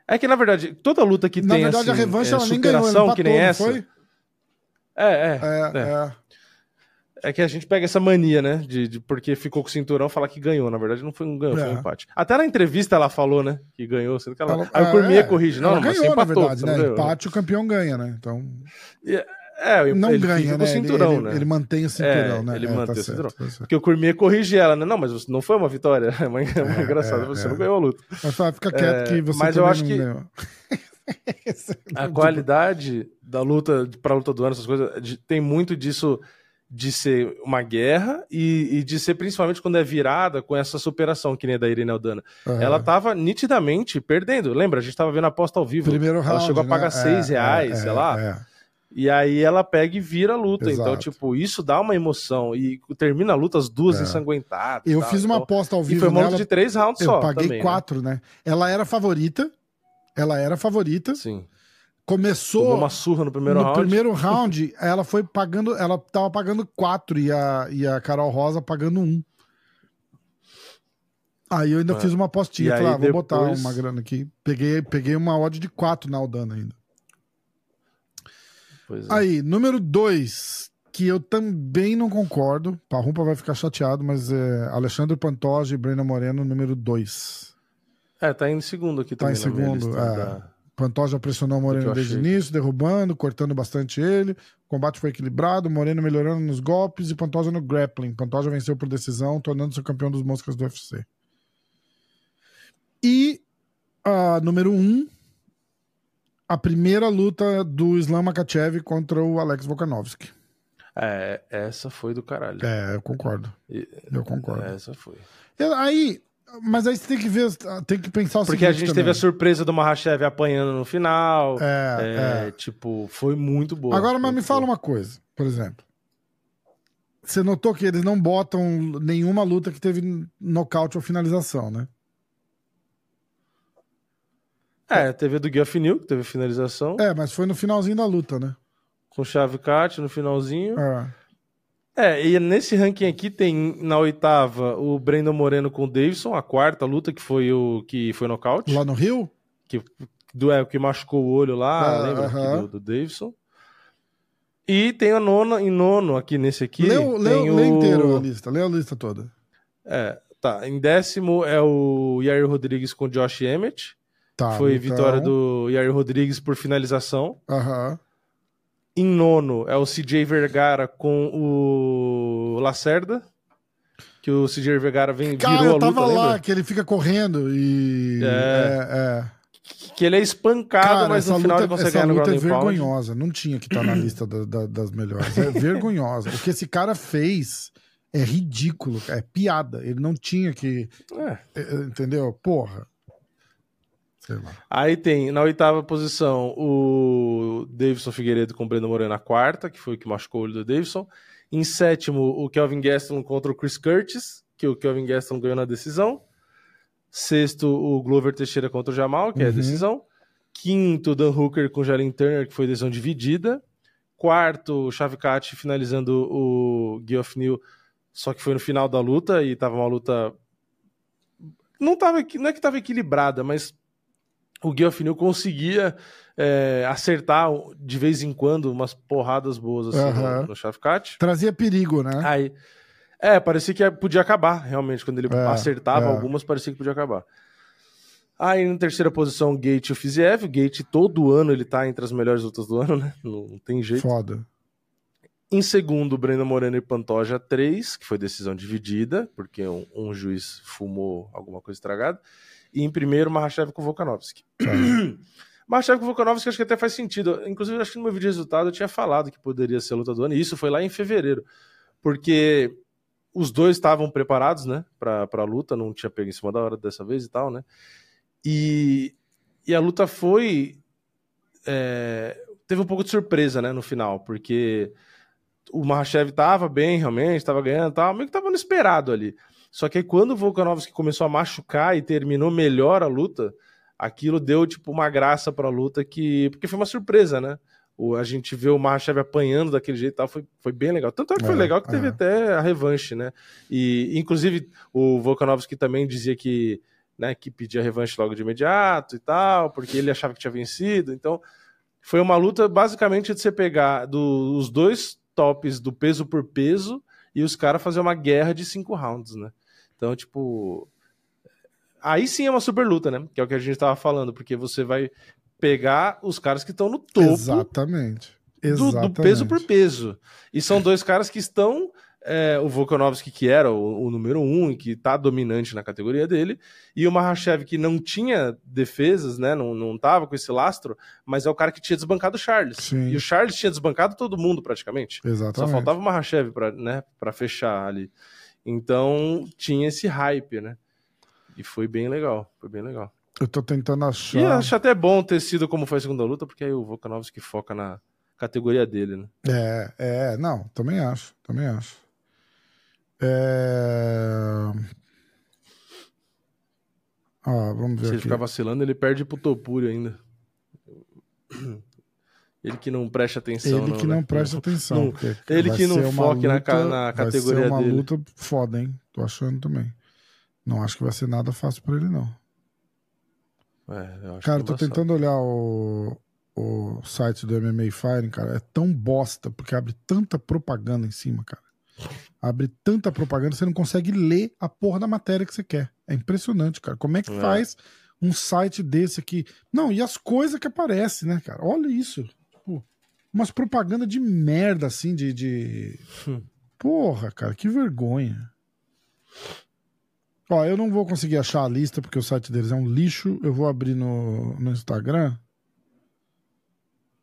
É que, na verdade, toda luta que na tem. Na verdade, assim, a revanche é, ela nem ganhou, ela que nem essa. Foi? É, é, é, é. É que a gente pega essa mania, né? De, de, porque ficou com o cinturão falar que ganhou. Na verdade, não foi um ganho, é. foi um é. empate. Até na entrevista ela falou, né? Que ganhou. Sendo que ela... ela aí o Cormier é, corrige. Não, ganhou, empatou, na verdade, né? Ganhou. Empate, o campeão ganha, né? Então. Yeah. É, não ele ganha, né? O cinturão, ele, né? ele, mantém o cinturão, é, né? Ele é, mantém tá o certo, cinturão. Tá Porque o Cormier corrige ela, né? Não, mas não foi uma vitória. É uma, é uma engraçada, você não ganhou a luta. Mas fica quieto que você Mas eu acho que a qualidade da luta pra luta do ano, essas coisas, de, tem muito disso de ser uma guerra e, e, de ser principalmente quando é virada com essa superação, que nem a da Irene Aldana. Uhum. Ela tava nitidamente perdendo. Lembra? A gente tava vendo a aposta ao vivo. Primeiro round, ela chegou né? a pagar 6 é, reais, é, sei lá. É. E aí ela pega e vira a luta. Então, Exato. Então, tipo, isso dá uma emoção. E termina a luta as duas ensanguentadas. Eu tal. fiz uma então, aposta ao vivo. E foi uma luta de três rounds eu só. Eu paguei também, quatro, né? né? Ela era favorita. Ela era favorita. Sim. Começou. Tomou uma surra no primeiro no round. No primeiro round, ela foi pagando. Ela tava pagando quatro e a, e a Carol Rosa pagando um. Aí eu ainda É. fiz uma apostinha. Falei, ah, vou botar depois- uma grana aqui. Peguei, peguei uma odd de quatro na Aldana ainda. Pois é. Aí, número dois, que eu também não concordo. Parrumpa vai ficar chateado, mas é Alexandre Pantoja e Brenda Moreno, número dois. É, tá em segundo aqui Tá também. em na minha segundo, é. da- Pantoja pressionou o Moreno desde o início, derrubando, cortando bastante ele. O combate foi equilibrado, Moreno melhorando nos golpes e Pantoja no grappling. Pantoja venceu por decisão, tornando-se campeão dos moscas do UFC. E a número um, a primeira luta do Islam Makachev contra o Alex Volkanovski. É, essa foi do caralho. É, eu concordo. E- Eu concordo. Essa foi. Aí, mas aí você tem que ver, tem que pensar o Porque a gente também. teve a surpresa do Mahashev apanhando no final. É, É, Tipo, foi muito boa. Agora, mas me fala uma coisa, por exemplo. Você notou que eles não botam nenhuma luta que teve nocaute ou finalização, né? É, teve do Guilherme que teve finalização. É, mas foi no finalzinho da luta, né? Com chave cat no finalzinho. É. É, e nesse ranking aqui tem na oitava o Brandon Moreno com o Davidson, a quarta luta que foi o que foi nocaute. Lá no Rio? que, do, é, o que machucou o olho lá, Ah, lembra? aqui aham. do, do Davidson. E tem a nona, em nono aqui nesse aqui. Lê, tem lê, o... lê inteiro a lista, lê a lista toda. É, tá. Em décimo é o Yair Rodrigues com o Josh Emmett. Tá, Foi então- vitória do Yair Rodrigues por finalização. Aham. Em nono é o CJ Vergara com o Lacerda. Que o CJ Vergara vem, Cara, virou eu a tava luta, lá, lembra? que ele fica correndo e. É. é, é. Que ele é espancado, Cara, mas no final luta, ele consegue essa ganhar no luta é and pound. vergonhosa. Não tinha que estar na lista da- da- das melhores. É vergonhosa. O que esse cara fez é ridículo. É piada. Ele não tinha que. É. é, Entendeu? Porra. Aí tem na oitava posição o Davidson Figueiredo com o Breno Moreno na quarta, que foi o que machucou o olho do Davidson. Em sétimo, o Kelvin Gastelum contra o Chris Curtis, que o Kelvin Gastelum ganhou na decisão. Sexto, o Glover Teixeira contra o Jamal, que é a Uhum. decisão. Quinto, Dan Hooker com o Jalen Turner, que foi decisão dividida. Quarto, o Chavcat finalizando o Geoff Neal, só que foi no final da luta e tava uma luta. Não, tava, não é que tava equilibrada, mas o Geoff conseguia é, acertar de vez em quando umas porradas boas assim Aham. no, no Chavcat. Trazia perigo, né? Aí, é, parecia que podia acabar, realmente. Quando ele É, acertava é. algumas, parecia que podia acabar. Aí, na terceira posição, Gate e o Fiziev. O Gate, todo ano, ele tá entre as melhores lutas do ano, né? Não, não tem jeito. Foda. Em segundo, o Breno Moreno e Pantoja 3, que foi decisão dividida, porque um, um juiz fumou alguma coisa estragada. E em primeiro, Mahashev com Volkanovski. Mahashev com Volkanovski acho que até faz sentido. Inclusive, acho que no meu vídeo de resultado eu tinha falado que poderia ser a luta do ano, e isso foi lá em fevereiro. Porque os dois estavam preparados, né, pra, pra luta, não tinha pego em cima da hora dessa vez e tal, né. E, e a luta foi. é, teve um pouco de surpresa, né, no final, porque o Mahashev tava bem, realmente, tava ganhando e tal, meio que tava no esperado ali. Só que aí quando o Volkanovski começou a machucar e terminou melhor a luta, aquilo deu, tipo, uma graça pra luta que. Porque foi uma surpresa, né? o, a gente vê o Mahashev apanhando daquele jeito e tal, foi, foi bem legal. Tanto é que foi é, legal que teve é. até a revanche, né? E, inclusive, o Volkanovski também dizia que, né, que pedia revanche logo de imediato e tal, porque ele achava que tinha vencido. Então, foi uma luta basicamente de você pegar do, os dois tops do peso por peso e os caras fazer uma guerra de cinco rounds, né? Então, tipo. Aí sim é uma super luta, né? Que é o que a gente tava falando, porque você vai pegar os caras que estão no topo. Exatamente. Do, do, peso por peso. E são dois caras que estão. É, o Volkanovski, que era o, o, número um e que está dominante na categoria dele, e o Mahashev, que não tinha defesas, né? Não, não tava com esse lastro, mas é o cara que tinha desbancado o Charles. Sim. E o Charles tinha desbancado todo mundo praticamente. Exatamente. Só faltava o Mahashev para né, fechar ali. Então tinha esse hype, né? E foi bem legal. Foi bem legal. Eu tô tentando achar. E acho até bom ter sido como foi a segunda luta, porque aí o Volkanovski foca na categoria dele, né? É, é, não, também acho, também acho. É... Ah, vamos ver. Se ele ficar vacilando, ele perde pro Topuri ainda. Ele que não presta atenção. Ele que não, né? presta atenção. Não, ele que não foque na, na categoria dele. Vai ser uma luta foda, hein? Tô achando também. Não acho que vai ser nada fácil pra ele, não. É, cara, tô tentando olhar o, o site do MMA Firing, cara. É tão bosta, porque abre tanta propaganda em cima, cara. Abre tanta propaganda, você não consegue ler a porra da matéria que você quer. É impressionante, cara. Como é que é. faz um site desse aqui? Não, e as coisas que aparecem, né, cara? Olha isso. Tipo, umas propaganda de merda, assim, de. de... Hum. Porra, cara, que vergonha. Ó, eu não vou conseguir achar a lista porque o site deles é um lixo. Eu vou abrir no, no Instagram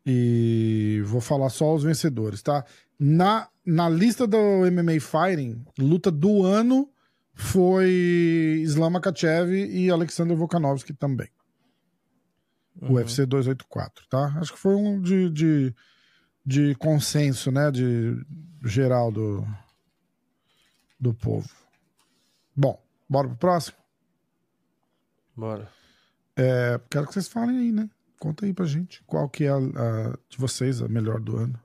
e vou falar só os vencedores, tá? Na, na lista do MMA Fighting, luta do ano foi Islam Makachev e Alexander Volkanovski também. Uhum. UFC 284, tá? Acho que foi um de, de, de consenso, né? De geral do, do povo. Bom, Bora pro próximo? Bora. É, quero que vocês falem aí, né? Conta aí pra gente qual que é a, a de vocês a melhor do ano.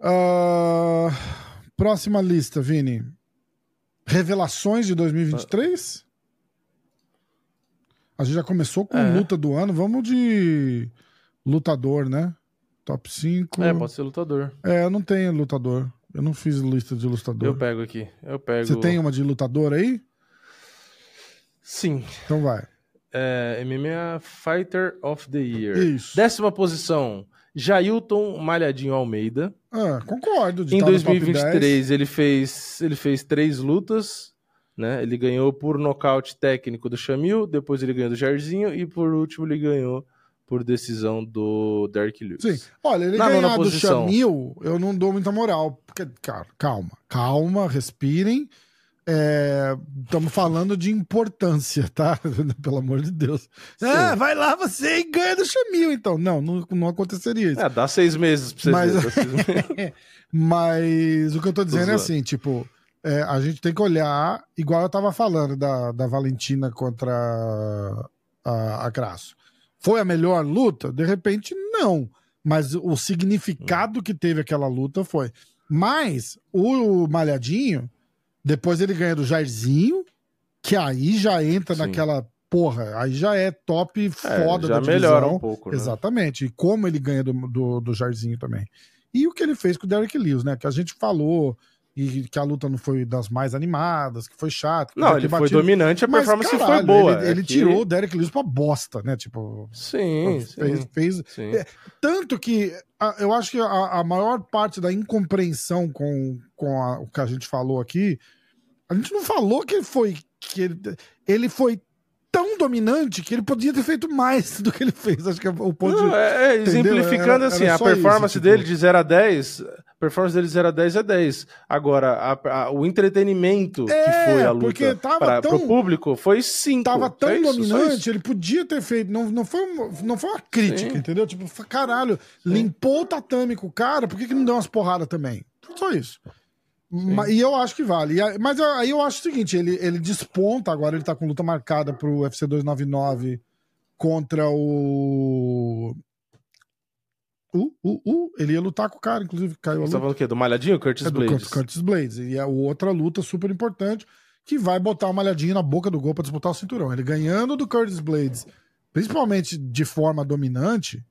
Uh, próxima lista, Vini. Revelações de 2023? A gente já começou com é. luta do ano. Vamos de lutador, né? Top 5. É, pode ser lutador. É, eu não tenho lutador. Eu não fiz lista de lutador. Eu pego aqui. Eu pego. Você tem uma de lutador aí? Sim. Então vai. É, MMA Fighter of the Year. Isso. Décima posição. Jailton Malhadinho Almeida. Ah, concordo. em 2023 ele fez, ele fez três lutas. Né? Ele ganhou por nocaute técnico do Chamil, depois ele ganhou do Jairzinho e por último ele ganhou por decisão do Derek Lewis. Sim. Olha, ele Na ganhar do Chamil, eu não dou muita moral. Porque, cara, calma, calma, respirem. Estamos é, falando de importância, tá? Pelo amor de Deus. Sim. Ah, vai lá você e ganha do Chamil, então. Não, não, não aconteceria isso. É, dá seis meses pra você mas, ver. mas o que eu tô dizendo é assim, tipo, é, a gente tem que olhar, igual eu tava falando da, da Valentina contra a, a Graço. Foi a melhor luta? De repente, não. Mas o significado que teve aquela luta foi. Mas o Malhadinho, depois ele ganha do Jairzinho, que aí já entra Sim. naquela porra, aí já é top é, foda é, já da divisão. melhora um pouco, né? Exatamente. E como ele ganha do, do, do Jairzinho também. E o que ele fez com o Derek Lewis, né? Que a gente falou e que a luta não foi das mais animadas, que foi chato. Não, ele foi dominante, a Mas, performance caralho, foi boa. Ele, ele é tirou o Derek Lewis pra bosta, né? Tipo. Sim, fez. sim, fez sim. É, tanto que a, eu acho que a, a, maior parte da incompreensão com, com a, o que a gente falou aqui, a gente não falou que ele foi. Que ele, ele foi tão dominante que ele podia ter feito mais do que ele fez. Acho que é o ponto. Não, de, é, é exemplificando era, assim, era a performance isso, tipo... dele de 0 a 10 performance dele 0 a 10 é 10. Agora, a, a, o entretenimento é, que foi a luta para o público foi 5. Tava tão é isso, dominante, ele podia ter feito. Não, não, foi, uma, não foi uma crítica, Sim. entendeu? Tipo, caralho, Sim. limpou o tatame com o cara, por que, que não deu umas porradas também? Só isso. E eu acho que vale. Mas aí eu acho o seguinte: ele, ele desponta agora, ele tá com luta marcada pro UFC 299 contra o Uh, uh, uh, ele ia lutar com o cara, inclusive caiu a luta. Você tá falando o quê? Do Malhadinho Curtis é Blades? Do Curtis Blades. E é outra luta super importante que vai botar o Malhadinho na boca do gol para disputar o cinturão. Ele ganhando do Curtis Blades, principalmente de forma dominante,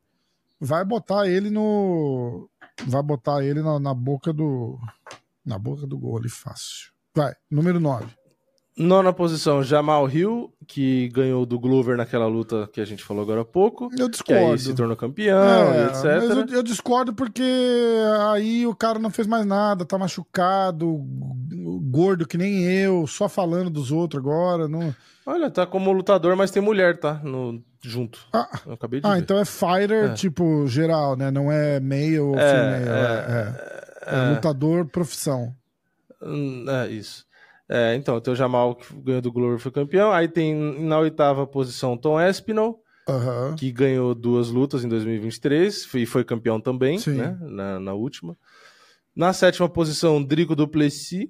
vai botar ele no. Vai botar ele na, na boca do. Na boca do gol ali fácil. Vai, número 9. Nona posição, Jamal Hill, que ganhou do Glover naquela luta que a gente falou agora há pouco. Eu discordo. Que aí se tornou campeão, é, etc. Eu, eu, discordo porque aí o cara não fez mais nada, tá machucado, gordo que nem eu, só falando dos outros agora. Não... Olha, tá como lutador, mas tem mulher, tá? No, junto. Ah, ah então é fighter, é. tipo, geral, né? Não é male ou é, female. É, é, é, é lutador, profissão. Hum, é, isso. É, então, tem o Jamal que ganhou do Glover foi campeão. Aí tem na oitava posição Tom Espinal, uhum. que ganhou duas lutas em 2023 e foi campeão também, né? Na, na, última. Na sétima posição, Drico Duplessis,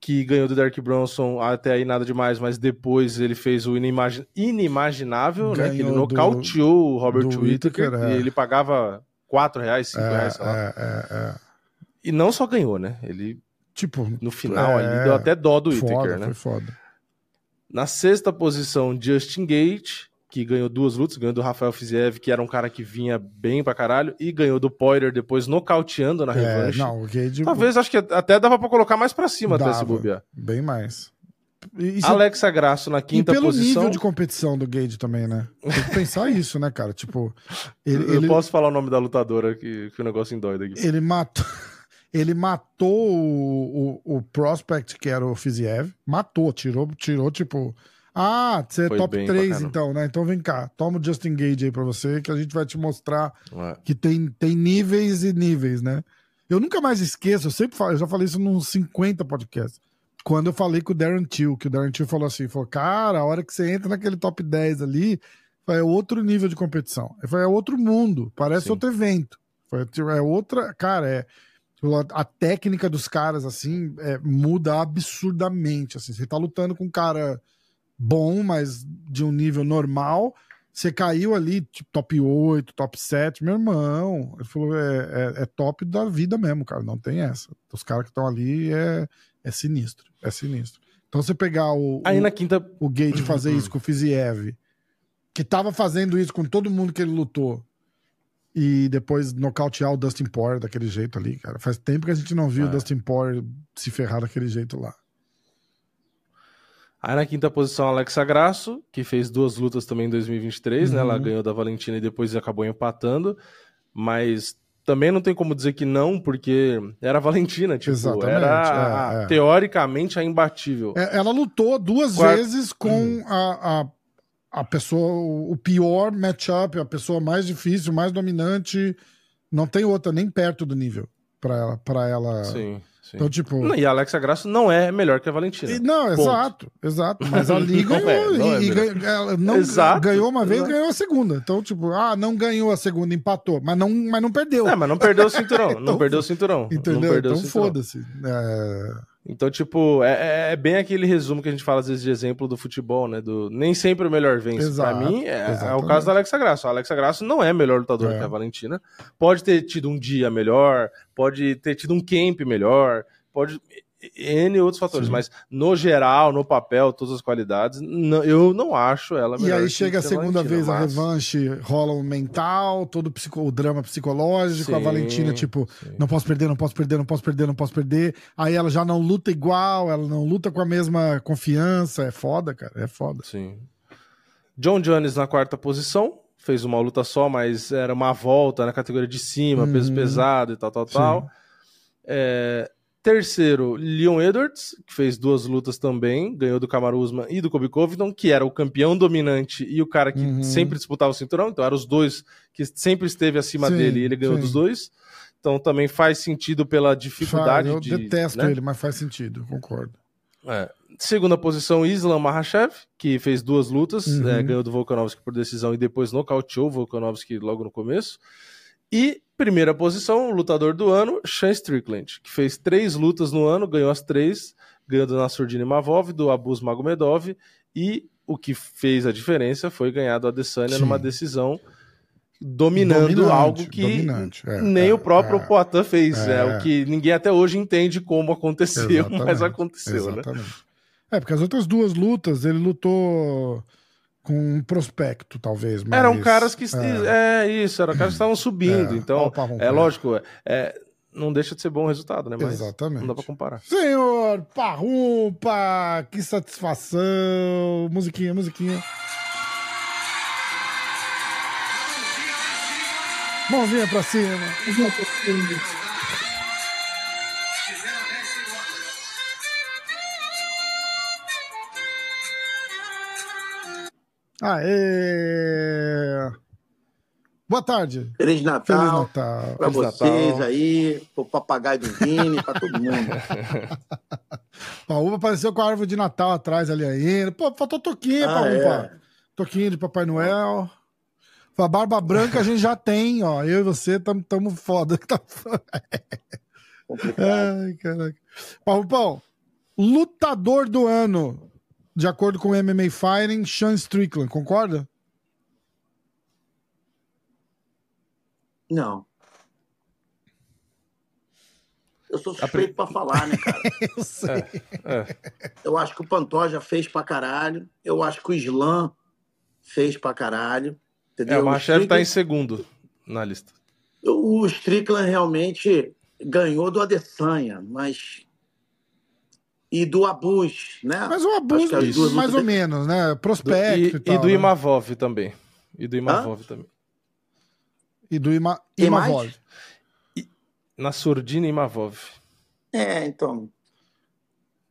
que ganhou do Derek Bronson até aí nada demais, mas depois ele fez o inimagin... inimaginável, ganhou né? Que ele nocauteou do, o Robert Whittaker, é. e ele pagava 4 reais, 5 é, reais, sei lá. É, é, é, e não só ganhou, né? Ele Tipo, no final é... ali deu até dó do Whittaker, né? Foi foda. Na sexta posição, Justin Gate, que ganhou duas lutas, ganhou do Rafael Fiziev, que era um cara que vinha bem pra caralho, e ganhou do Poirier depois nocauteando na é, revanche. Não, o Gage... Talvez, acho que até dava pra colocar mais pra cima dava, até esse bobear. Bem mais. Isso... Alexa Grasso na quinta posição. E pelo posição... nível de competição do Gage também, né? Tem que pensar isso, né, cara? Tipo, ele, Eu ele... posso falar o nome da lutadora que, que o negócio endoida aqui. Ele matou... Ele matou o, o, o prospect, que era o Fiziev. Matou, tirou, tirou tipo. Ah, você é Foi top 3 então, né? Então vem cá, toma o Justin Gage aí pra você, que a gente vai te mostrar Ué. que tem, tem níveis e níveis, né? Eu nunca mais esqueço, eu sempre falo, eu já falei isso nos 50 podcasts. Quando eu falei com o Darren Till, que o Darren Till falou assim: falou, cara, a hora que você entra naquele top 10 ali, é outro nível de competição. É outro mundo, parece Sim. outro evento. É outra. Cara, é a técnica dos caras, assim, é, muda absurdamente. Assim. Você tá lutando com um cara bom, mas de um nível normal. Você caiu ali, tipo, top 8, top 7, meu irmão. Ele falou: é, é, é top da vida mesmo, cara. Não tem essa. Os caras que estão ali é, é sinistro. É sinistro. Então você pegar o. Aí o, na quinta. O Gate fazer isso com o Fiziev, que tava fazendo isso com todo mundo que ele lutou e depois nocautear o Dustin Poirier daquele jeito ali, cara. Faz tempo que a gente não viu é. o Dustin Poirier se ferrar daquele jeito lá. Aí na quinta posição, Alexa Grasso, que fez duas lutas também em 2023, uhum. né? Ela uhum. ganhou da Valentina e depois acabou empatando, mas também não tem como dizer que não, porque era a Valentina, tipo, Exatamente, era é, é. teoricamente a imbatível. É, ela lutou duas vezes com uhum. a, a a pessoa, o pior matchup, a pessoa mais difícil, mais dominante, não tem outra nem perto do nível para ela, para ela. Sim. Sim. Então, tipo... Não, e a Alexa Graça não é melhor que a Valentina. E, não, Ponto. exato, exato. Mas ali ganhou. não é, não é e, ganhou, ela não exato, ganhou uma vez, exato. ganhou a segunda. Então, tipo, ah, não ganhou a segunda, empatou. Mas não, mas não perdeu. É, mas não perdeu o cinturão. então, não perdeu o cinturão. Entendeu? então foda-se. É... Então, tipo, é, é, é, bem aquele resumo que a gente fala às vezes de exemplo do futebol, né? Do nem sempre o melhor vence. Exato, pra mim, é, é, o caso da Alexa Graça. A Alexa Graça não é melhor lutador é. que a Valentina. Pode ter tido um dia melhor, pode ter tido um camp melhor, pode. N outros fatores, Sim. mas no geral, no papel, todas as qualidades, não, eu não acho ela melhor. E aí chega a segunda vez mas... a revanche, rola o mental, todo o, psico, o drama psicológico, sim, a Valentina, tipo, sim. não posso perder, não posso perder, não posso perder, não posso perder. Aí ela já não luta igual, ela não luta com a mesma confiança. É foda, cara, é foda. Sim. John Jones na quarta posição, fez uma luta só, mas era uma volta na categoria de cima, uhum. peso pesado e tal, tal, tal. É, Terceiro, Leon Edwards, que fez duas lutas também, ganhou do Kamaru Usman e do Kobe Covington, que era o campeão dominante e o cara que uhum. sempre disputava o cinturão, então eram os dois que sempre esteve acima sim, dele e ele ganhou sim. dos dois. Então também faz sentido pela dificuldade eu de... Eu detesto né? ele, mas faz sentido, concordo. É. Segunda posição, Islam Makhachev, que fez duas lutas, uhum. é, ganhou do Volkanovski por decisão e depois nocauteou o Volkanovski logo no começo. E primeira posição, lutador do ano, Sean Strickland, que fez três lutas no ano, ganhou as três, ganhou do Nasurdin Mavov, do Abus Magomedov, e o que fez a diferença foi ganhar do Adesanya Sim. numa decisão dominando dominante, algo que é, nem é, o próprio é, Poitin fez. É. é. o que ninguém até hoje entende como aconteceu, mas aconteceu, né? exatamente. né? É, porque as outras duas lutas ele lutou com um prospecto, talvez. Mas... Eram caras que. É, é isso, eram caras que estavam subindo. É, então, é lógico, é, não deixa de ser bom o resultado, né? Mas Exatamente. Não dá pra comparar. Senhor Parrumpa, que satisfação! Musiquinha, musiquinha. Mãozinha pra cima. Mãozinha pra cima. Aê! Boa tarde. Feliz Natal. Feliz Natal. Pra Feliz vocês Natal. aí, pro papagaio do Vini, pra todo mundo. Paúba apareceu com a árvore de Natal atrás ali ainda. Pô, faltou toquinho, ah, Paúba. É. Toquinho de Papai Noel. A barba branca a gente já tem, ó. Eu e você tamo, tamo foda. Ai, caraca. Lutador do ano de acordo com o MMA Fighting, Sean Strickland, concorda? Não. Eu sou suspeito pra falar, né, cara? eu sei. É, é. Eu acho que o Pantoja fez pra caralho. Eu acho que o Slam fez pra caralho. Entendeu? É, o Machev tá em segundo na lista. O Strickland realmente ganhou do Adesanya, mas e do Abus, né? Mas o Abus, é mais ou menos, né? Prospecto do, e, e, tal, e, do né? Imavov também. E do Imavov Hã? também. E do Ima, Imavov. E, na surdina Imavov. É, então.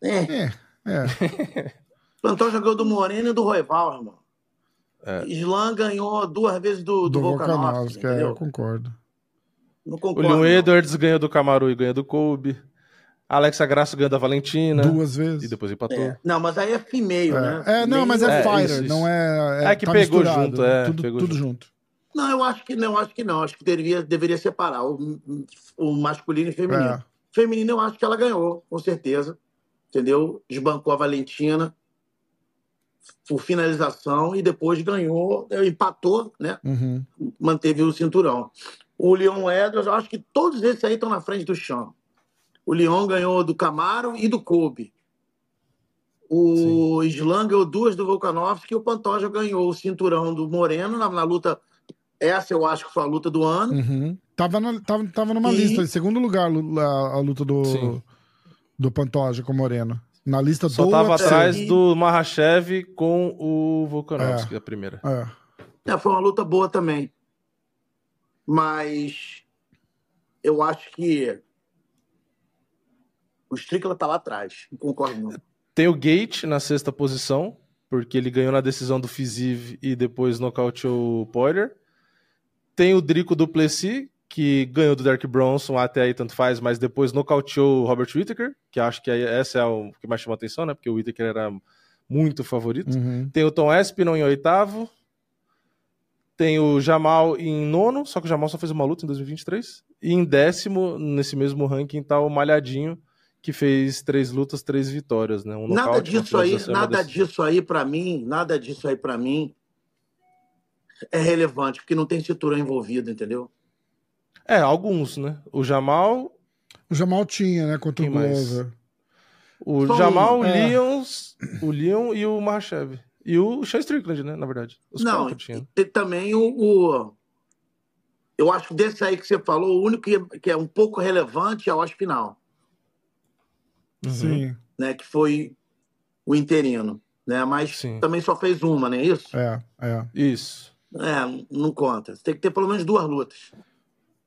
É. É. é. Plantão jogou do Moreno e do Roival, irmão. É. Ganhou duas vezes do, do, do Volkanovski. É, eu concordo. Não concordo. O Leon Edwards ganhou do Camaru e ganhou do Kobe. Alexa Graça ganhou da Valentina. Duas vezes. E depois empatou. É. Não, mas aí é female, é. né? É, não, mas é, é fighter, isso, isso. não é. É, é que tá pegou junto, é. Tudo, pegou tudo junto. junto. Não, eu acho que não, acho que não. Acho que deveria, deveria separar o, o masculino e feminino. É. Feminino, eu acho que ela ganhou, com certeza. Entendeu? Desbancou a Valentina por finalização e depois ganhou, empatou, né? Uhum. Manteve o cinturão. O Leon Edwards, eu acho que todos esses aí estão na frente do chão. O Leon ganhou do Camaro e do Kobe. O Sim. Slam ganhou duas do Volkanovski e o Pantoja ganhou o cinturão do Moreno na, na, luta. Essa eu acho que foi a luta do ano. Uhum. Tava, no, tava, tava numa e... lista, em segundo lugar, a, a luta do, do Pantoja com o Moreno. Na lista Só do tava atrás do Mahashev com o Volkanovski, é. a primeira. É. é. foi uma luta boa também. Mas eu acho que o Strickland tá lá atrás. Não concordo, não. Tem o Gate na sexta posição, porque ele ganhou na decisão do Fiziv e depois nocauteou o Poirier. Tem o Drico Duplessis, que ganhou do Derek Bronson, até aí tanto faz, mas depois nocauteou o Robert Whittaker, que acho que essa é o que mais chamou atenção, né? Porque o Whittaker era muito favorito. Uhum. Tem o Tom Espinon em oitavo. Tem o Jamal em nono, só que o Jamal só fez uma luta em 2023. E em décimo, nesse mesmo ranking, tá o Malhadinho, que fez três lutas, três vitórias, né? Um nada disso aí, nada disso aí para mim, nada disso aí para mim é relevante, porque não tem cinturão envolvido, entendeu? É, alguns, né? O Jamal. O Jamal tinha, né? Contra Quem o Glover. O Só Jamal, um, o é. Leons, o Leon e o Mahashev. E o Sean Strickland, né? Na verdade. Os não, tem também o, o, Eu acho que desse aí que você falou, o único que, que é um pouco relevante é o Aspinal. Uhum. Sim. Né, que foi o interino. Né? Mas Sim. também só fez uma, não é isso? É, é. Isso. É, não conta. Você tem que ter pelo menos duas lutas.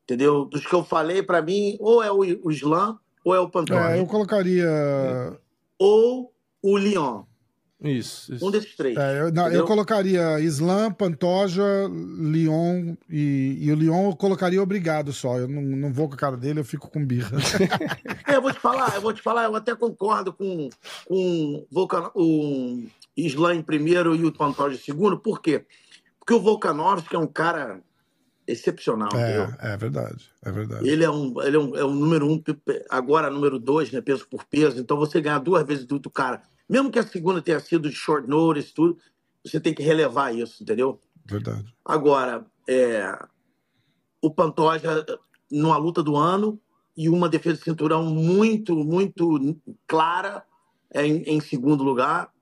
Entendeu? Dos que eu falei, para mim, ou é o, o Slam ou é o Pantoja. É, eu colocaria. Ou o Leon. Isso, isso. Um desses três. É, eu, não, eu, colocaria Slam, Pantoja, Lyon e, e, o Lyon eu colocaria obrigado só. Eu não, não vou com a cara dele, eu fico com birra. é, eu vou te falar, eu vou te falar, eu até concordo com, com o Slam em primeiro e o Pantoja em segundo, por quê? Porque o Volkanovski é um cara excepcional. É, é verdade, é verdade. Ele é um, ele é um, é um número um, agora número dois, né, peso por peso, então você ganhar duas vezes do, do cara mesmo que a segunda tenha sido de short notice, tudo, você tem que relevar isso, entendeu? Verdade. Agora, é, o Pantoja numa luta do ano e uma defesa de cinturão muito, muito clara em, em segundo lugar,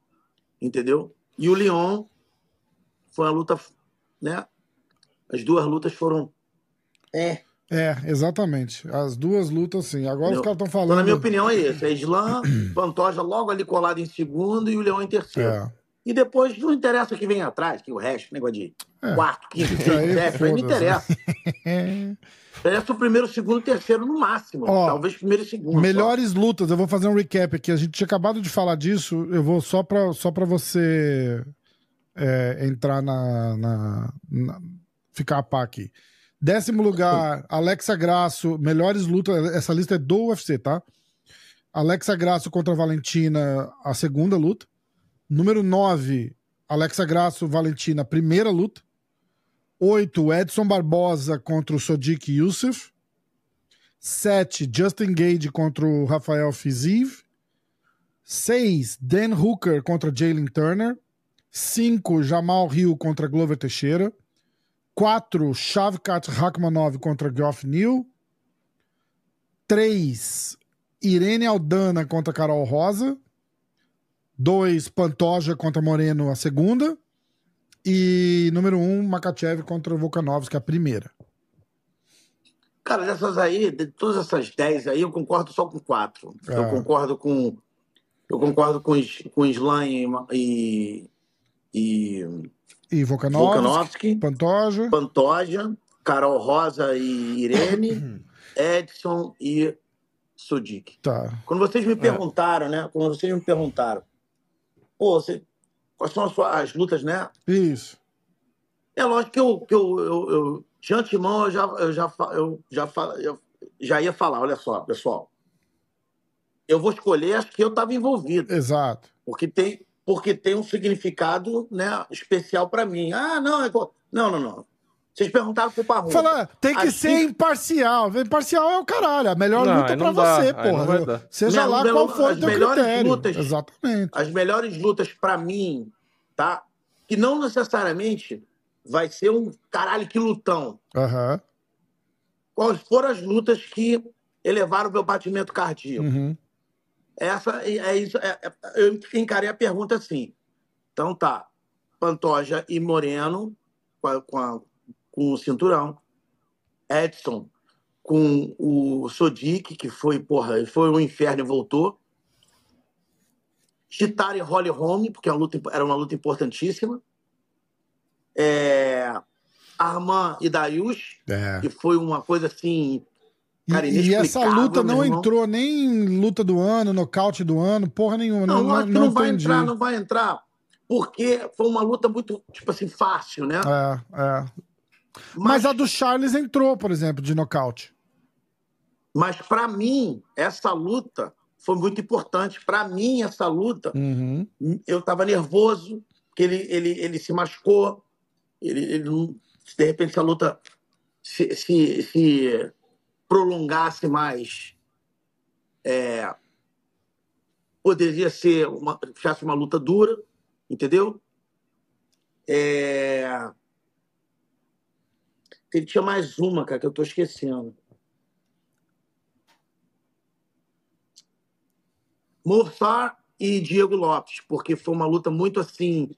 entendeu? E o Leon foi uma luta, né? As duas lutas foram. É. É, exatamente. As duas lutas, sim. Agora os caras estão falando. Então, na minha opinião, é isso. É Islam, Pantoja logo ali colado em segundo e o Leão em terceiro. É. E depois não interessa o que vem atrás, que o resto, negócio de é. quarto, quinto, sexto, sétimo, aí não interessa. interessa o primeiro, segundo, terceiro no máximo. Ó, talvez primeiro e segundo. Melhores só. lutas, eu vou fazer um recap aqui. A gente tinha acabado de falar disso, eu vou só pra, só pra você é, entrar na, na, na, ficar a pá aqui. Décimo lugar, Alexa Grasso, melhores lutas. Essa lista é do UFC, tá? Alexa Grasso contra Valentina, a segunda luta. Número 9, Alexa Grasso, Valentina, primeira luta. 8, Edson Barbosa contra o Sodiq Youssef. 7, Justin Gage contra o Rafael Fiziev. 6, Dan Hooker contra Jalen Turner. 5, Jamal Hill contra Glover Teixeira. 4, Shavkat Rakhmanov contra Geoff Neal. 3, Irene Aldana contra Carol Rosa. 2, Pantoja contra Moreno, a segunda. E número 1, um, Makachev contra Volkanovski, a primeira. Cara, dessas aí, de todas essas 10 aí, eu concordo só com 4. É. Eu concordo com. Eu concordo com, com Islam e. e e Volkanovski, Pantoja. Pantoja, Carol Rosa e Irene, Edson e Sudik. Tá. Quando vocês me é. perguntaram, é. né? Quando vocês me perguntaram, pô, você, quais são as, suas, as lutas, né? Isso. É lógico que eu, que eu, eu, eu de antemão eu já, eu já, eu já, eu já ia falar, olha só, pessoal. Eu vou escolher as que eu estava envolvido. Exato. Porque tem, porque tem um significado né, especial para mim. Ah, não, é... não, não, não. Vocês perguntaram pro Parrudo. Fala, tem que ser imparcial. Imparcial é o caralho. A melhor não, luta pra dá. você, porra. Seja lá qual for o teu critério. Lutas, Exatamente. As melhores lutas pra mim, tá? Que não necessariamente vai ser um caralho que lutão. Uhum. Quais foram as lutas que elevaram o meu batimento cardíaco? Uhum. Essa é isso. É, é, eu encarei a pergunta assim. Então tá, Pantoja e Moreno com, a, com, a, com o cinturão, Edson com o Sodic, que foi, porra, foi um inferno e voltou. Chitara e Holly Holm, porque luta, era uma luta importantíssima. É, Arman e Dayush, é. que foi uma coisa assim Cara, e essa luta não entrou nem em luta do ano, nocaute do ano, porra nenhuma. Não, não, não, não vai entrar, não vai entrar. Porque foi uma luta muito, tipo assim, fácil, né? É, é. Mas, mas a do Charles entrou, por exemplo, de nocaute. Mas para mim, essa luta foi muito importante. Para mim, essa luta, uhum. eu tava nervoso, que ele, ele, ele se machucou. Ele, ele de repente, essa luta se, se, se prolongasse mais, é, poderia ser uma, uma luta dura, entendeu? É... Ele tinha mais uma, cara, que eu tô esquecendo. Morsar e Diego Lopes, porque foi uma luta muito assim.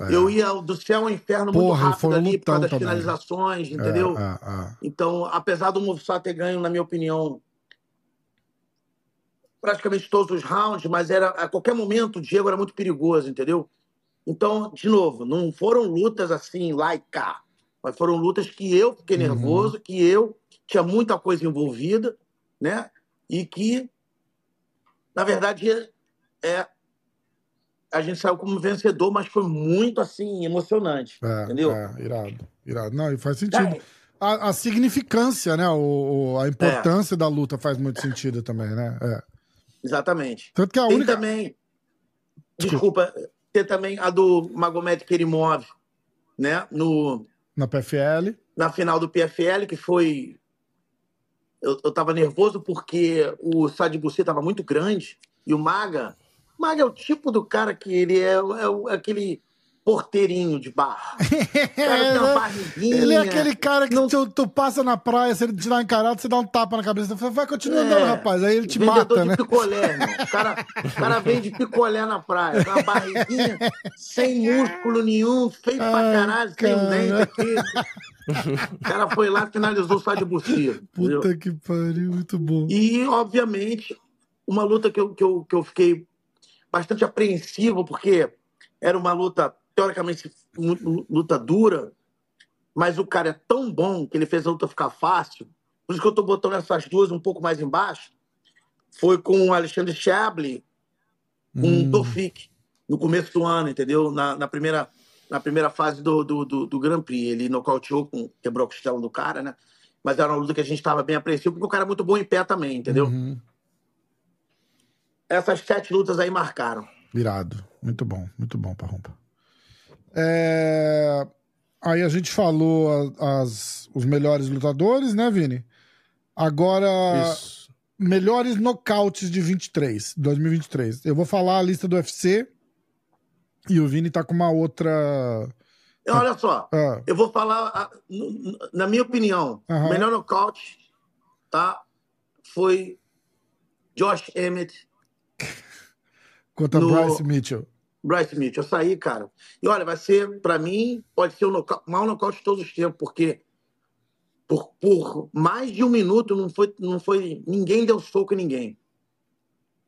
É. Eu ia do céu ao inferno Porra, muito rápido ali por causa das também. finalizações, entendeu? É, é, é, então, apesar do Mossad ter ganho, na minha opinião, praticamente todos os rounds, mas era a qualquer momento o Diego era muito perigoso, entendeu? Então, de novo, não foram lutas assim, lá e cá, mas foram lutas que eu fiquei uhum. nervoso, que eu tinha muita coisa envolvida, né? E que, na verdade, é, a gente saiu como vencedor, mas foi muito assim, emocionante. É, entendeu? É, irado, irado. Não, e faz sentido. É. A, a, significância, né? O, o a importância é. da luta faz muito sentido também, né? É. Exatamente. Tanto que a tem única. também. Desculpa, tem também a do Magomed Kerimov, né? No, na PFL. Na final do PFL, que foi. Eu, eu tava nervoso porque o Sadibussi tava muito grande e o Maga Mag é o tipo do cara que ele é, é, é aquele porteirinho de bar. ele é aquele cara que não... tu, tu, passa na praia, se ele te dá encarado, você dá um tapa na cabeça. Vai continuar andando, é, rapaz. Aí ele te mata, de né? picolé, irmão. O cara, o cara vende picolé na praia. Uma barriguinha sem músculo nenhum, feito Ai, pra caralho, cara. sem dente aqui. O cara foi lá e finalizou só de buchinha. Puta que pariu, muito bom. E, obviamente, uma luta que eu, que eu, que eu fiquei bastante apreensivo, porque era uma luta teoricamente luta dura, mas o cara é tão bom que ele fez a luta ficar fácil. Por isso que eu estou botando essas duas um pouco mais embaixo. Foi com o Alexandre Chabli, com hum. o Tofik, no começo do ano, entendeu? Na, na, primeira, na primeira fase do, do, do, do Grand Prix. Ele nocauteou, com, quebrou a costela do cara, né? Mas era uma luta que a gente estava bem apreensivo, porque o cara é muito bom em pé também, entendeu? Uhum. Essas sete lutas aí marcaram. Virado. Muito bom, muito bom, Parrompa. É... Aí a gente falou as, os melhores lutadores, né, Vini? Agora, Isso. melhores nocautes de 23, 2023. Eu vou falar a lista do UFC e o Vini tá com uma outra. Olha só, ah. eu vou falar, na minha opinião, o melhor nocaute tá, foi Josh Emmett. Contra no... Bryce Mitchell. Bryce Mitchell. Eu saí, cara. E olha, vai ser, para mim, pode ser o noca... maior nocaute de todos os tempos, porque por, por mais de um minuto não foi, não foi. Ninguém deu soco em ninguém.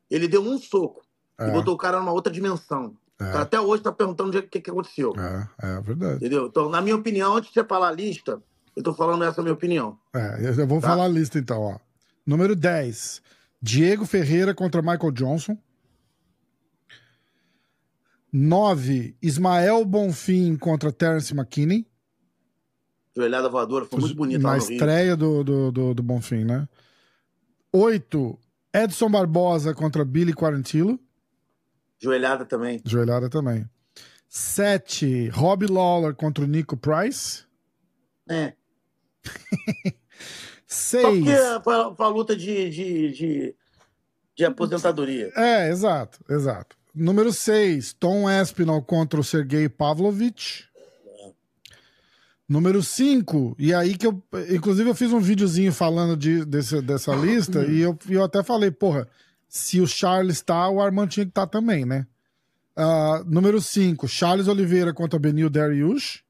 Ele deu um soco é. e botou o cara numa outra dimensão. É. até hoje tá perguntando o que, que aconteceu. É, é verdade. Entendeu? Então, na minha opinião, antes de você falar a lista, eu tô falando essa minha opinião. É, eu vou tá? falar a lista então, ó. Número 10. Diego Ferreira contra Michael Johnson. 9, Ismael Bonfim contra Terence McKinney. Joelhada voadora, foi muito bonita. Na estreia do, do, do, do Bonfim, né? 8, Edson Barbosa contra Billy Quarantillo. Joelhada também. Joelhada também. 7, Rob Lawler contra o Nico Price. É. 6. Só porque é pra, pra luta de, de, de, de aposentadoria. É, exato, exato. Número 6, Tom Espinal contra o Sergei Pavlovich. Número 5, e aí que eu. Inclusive, eu fiz um videozinho falando de, desse, dessa lista, e eu, eu até falei, porra, se o Charles tá, o Armand tinha que estar tá também, né? Uh, número 5, Charles Oliveira contra Benil Dariush.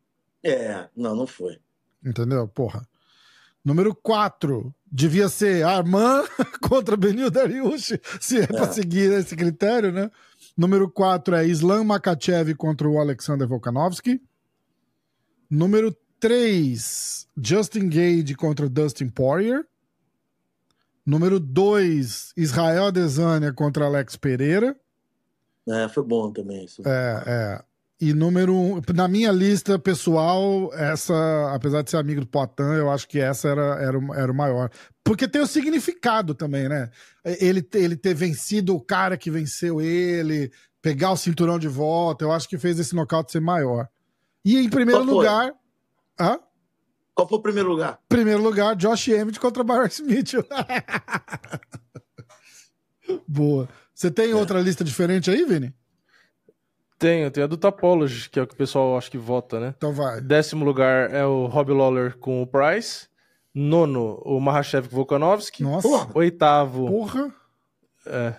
É, não, não foi. Entendeu? Porra. Número 4, devia ser Armand contra Benil Dariush, se é, é. pra seguir esse critério, né? Número 4 é Islam Makachev contra o Alexander Volkanovski. Número 3, Justin Gage contra Dustin Poirier. Número 2, Israel Adesanya contra Alex Pereira. É, foi bom também isso. É, é. E número um, na minha lista pessoal, essa, apesar de ser amigo do Poitin, eu acho que essa era, era, era o maior. Porque tem o significado também, né? Ele, ele ter vencido o cara que venceu ele, pegar o cinturão de volta, eu acho que fez esse nocaute ser maior. E em primeiro lugar. Hã? Qual foi o primeiro lugar? Primeiro lugar, Josh Emmett contra Bryce Mitchell. Boa. Você tem é. outra lista diferente aí, Vini? Tenho, tem a do Topology, que é o que o pessoal acho que vota, né? Então vai. Décimo lugar é o Rob Lawler com o Price. Nono, o Mahashev Volkanovski. Nossa. Oitavo. Porra. É.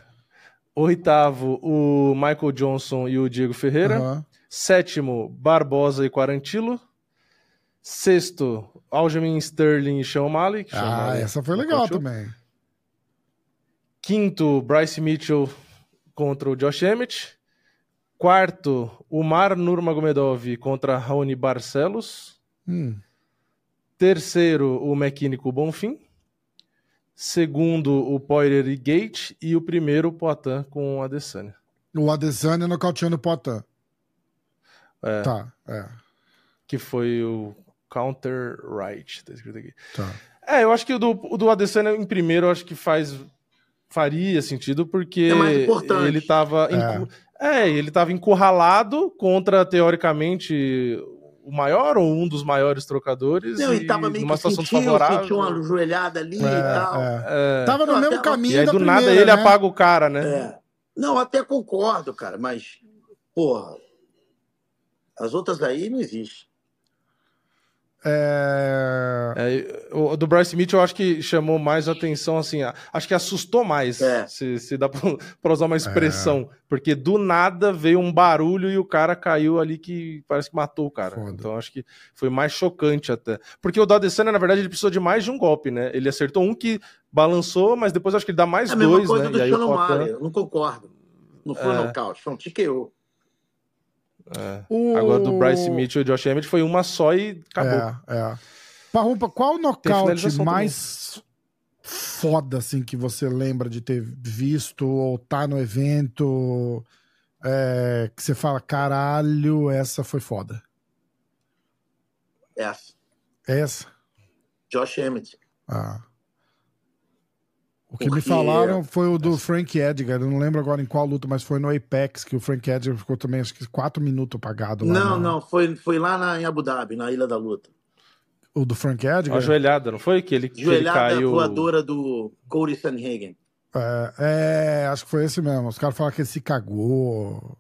Oitavo, o Michael Johnson e o Diego Ferreira. Uhum. Sétimo, Barbosa e Quarantilo. Sexto, Aljamain Sterling e Sean Malik. Ah, essa foi legal também. Quinto, Bryce Mitchell contra o Josh Emmett. Quarto, Umar Nurmagomedov contra Raoni Barcelos. Hum. Terceiro, o Mecânico Bonfim. Segundo, o Poirier e Gate. E o primeiro, o Poitin com o Adesanya. O Adesanya nocauteando o Poitin. É. Tá, é. Que foi o Counter Right, tá escrito aqui. Tá. É, eu acho que o do, o do Adesanya em primeiro, eu acho que faz faria sentido porque é ele tava é. É, ele estava encurralado contra, teoricamente, o maior ou um dos maiores trocadores. Não, e tava meio numa situação sentiu, desfavorável. Sentiu uma joelhada ali é, e tal. É. É. Tava no mesmo caminho. E aí, do primeira, nada, ele né? apaga o cara, né? É. Não, até concordo, cara, mas, porra. As outras aí não existe. É... É, o do Bryce Smith eu acho que chamou mais atenção, assim, acho que assustou mais, é. se, se dá para usar uma expressão, é. porque do nada veio um barulho e o cara caiu ali que parece que matou o cara. Foda. Então acho que foi mais chocante até. Porque o Dadesana, na verdade, ele precisou de mais de um golpe, né? Ele acertou um que balançou, mas depois acho que ele dá mais é dois, né? Do e aí o Potan... Eu não concordo. Não foi é. nocaute, foi um TKO. É. O... Agora do Bryce Mitchell e Josh Emmett foi uma só e acabou. É, é. Parrumpa, qual o nocaute mais também. foda assim que você lembra de ter visto ou tá no evento é, que você fala, caralho, essa foi foda? Essa. Essa? Josh Emmett. Ah. O que Porque... me falaram foi o do Frank Edgar. Eu não lembro agora em qual luta, mas foi no Apex que o Frank Edgar ficou também, acho que quatro minutos apagado. Lá não, não, foi, foi lá na, em Abu Dhabi, na Ilha da Luta. O do Frank Edgar? A joelhada, não foi? Que ele, joelhada que ele caiu... voadora do Cody Sanhagen. É, é, acho que foi esse mesmo. Os caras falaram que ele se cagou.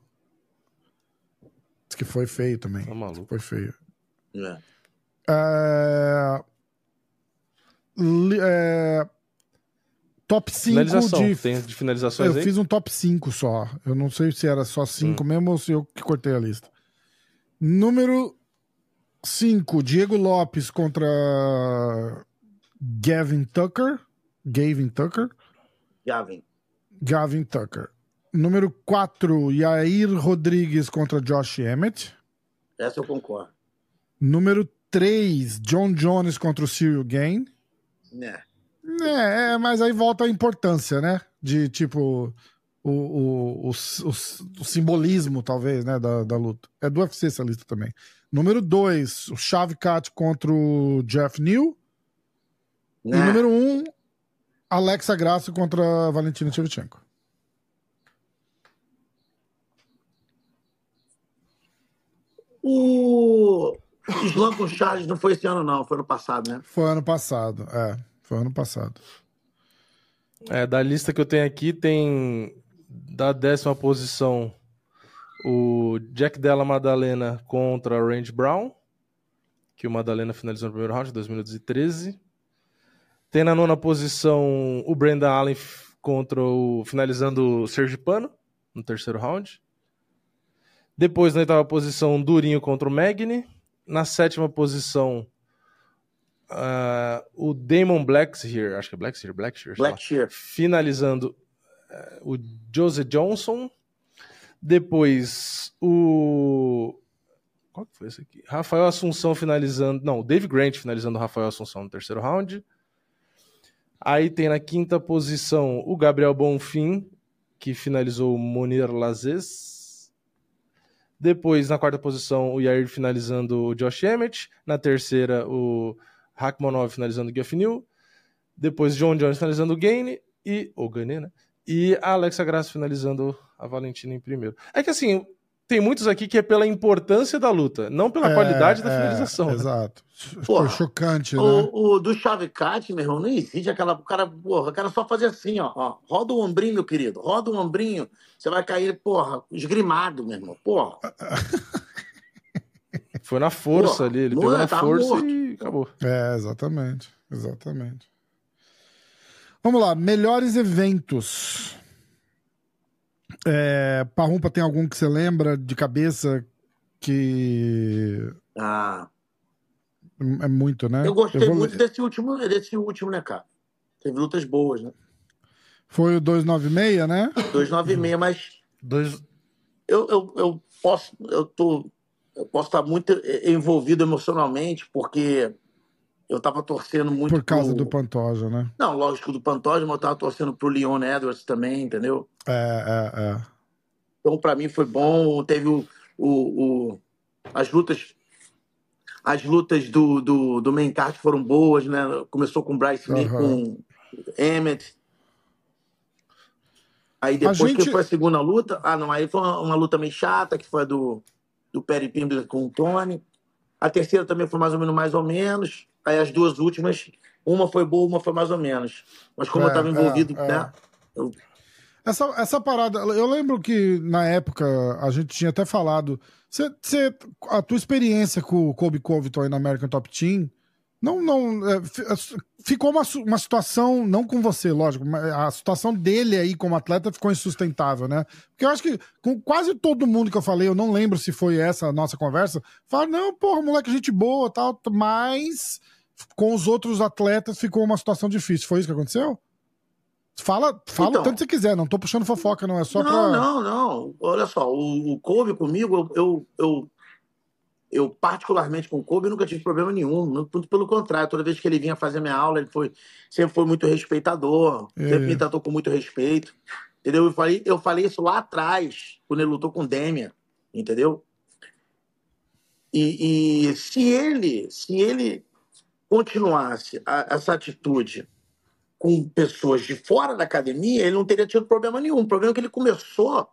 Diz que foi feio também. Tá maluco. Foi feio. É. É... é... Top 5 de... Tem de finalizações Eu aí? fiz um top 5 só. Eu não sei se era só 5 hum. mesmo ou se eu que cortei a lista. Número 5, Diego Lopes contra Gavin Tucker. Gavin Tucker. Gavin. Gavin Tucker. Número 4, Yair Rodrigues contra Josh Emmett. Essa eu concordo. Número 3, John Jones contra o Cyril Gain. Né. É, é, mas aí volta a importância, né? De tipo. O, o, o, o, simbolismo, talvez, né, da, da luta. É do UFC essa lista também. Número 2, o Cat contra o Jeff New. E né. número 1, um, Alexa Grasso contra a Valentina Shevchenko. O Slam com Charles não foi esse ano, não. Foi ano passado, né? Foi ano passado, é. Foi ano passado. É, da lista que eu tenho aqui, tem da décima posição o Jack Della Madalena contra Range Brown, que o Madalena finalizou no primeiro round, em 2013. Tem na nona posição o Brandon Allen contra o finalizando o Sergipano no terceiro round. Depois na oitava posição, Durinho contra o Magni. Na sétima posição, uh, o Damon Blackshear, acho que é Blackshear, Blackshear, Blackshear. finalizando uh, o Joseph Johnson. Depois o. Qual que foi esse aqui? Rafael Assunção finalizando. Não, o Dave Grant finalizando o Rafael Assunção no terceiro round. Aí tem na quinta posição o Gabriel Bonfim, que finalizou o Monir Lazes. Depois, na quarta posição, o Yair finalizando o Josh Emmett. Na terceira, o Rachmanov finalizando o New, depois John Jones finalizando o Gaine e o Gaine, né? E a Alexa Graça finalizando a Valentina em primeiro. É que assim, tem muitos aqui que é pela importância da luta, não pela é, qualidade da é, finalização. né? Exato. Porra, Foi chocante, o, né? O do Chavecat, meu irmão, não existe aquela. O cara, porra, o cara só fazer assim, ó, ó. Roda o ombrinho, meu querido. Roda o ombrinho. Você vai cair, porra, esgrimado, meu irmão. Porra. Foi na força Pô, ali, ele pegou na força morto. e acabou. É, exatamente. Exatamente. Vamos lá, melhores eventos. É, Parrumpa, tem algum que você lembra de cabeça que. Ah. É muito, né? Eu gostei eu muito desse último, desse último, né, cara? Teve lutas boas, né? Foi o 296, né? 296, mas. Dois... Eu, eu, eu posso. Eu tô eu posso estar muito envolvido emocionalmente, porque eu estava torcendo muito. Por causa pro... do Pantoja, né? Não, lógico do Pantoja, mas eu estava torcendo pro Leon Edwards também, entendeu? É, é, é. Então, para mim foi bom. Teve o, o, o, as lutas. As lutas do, do, do main card foram boas, né? Começou com Bryce uhum. com Emmett. Aí depois gente... que foi a segunda luta, ah não, aí foi uma, uma luta meio chata, que foi a do do Perry Pimble com o Tony. A terceira também foi mais ou menos mais ou menos. Aí as duas últimas, uma foi boa, uma foi mais ou menos. Mas como é, eu estava envolvido, é, né? Eu... Essa, essa parada, eu lembro que na época a gente tinha até falado. Cê, cê, a tua experiência com o Kobe Covington aí na American Top Team não, não. É, é, ficou uma, uma situação, não com você, lógico, mas a situação dele aí como atleta ficou insustentável, né? Porque eu acho que com quase todo mundo que eu falei, eu não lembro se foi essa a nossa conversa, fala, não, porra, moleque, gente boa tal, mas com os outros atletas ficou uma situação difícil. Foi isso que aconteceu? Fala, fala então, tanto que você quiser, não tô puxando fofoca, não, é só não, pra. Não, não, olha só, o, o Kobe comigo, eu, eu, eu eu, particularmente com o Kobe, nunca tive problema nenhum. Muito pelo contrário, toda vez que ele vinha fazer minha aula, ele foi, sempre foi muito respeitador, é. sempre me tratou com muito respeito. Entendeu? Eu falei, eu falei isso lá atrás, quando ele lutou com o Demian, entendeu? E, e, se ele se ele continuasse a, essa atitude com pessoas de fora da academia, ele não teria tido problema nenhum. O problema é que ele começou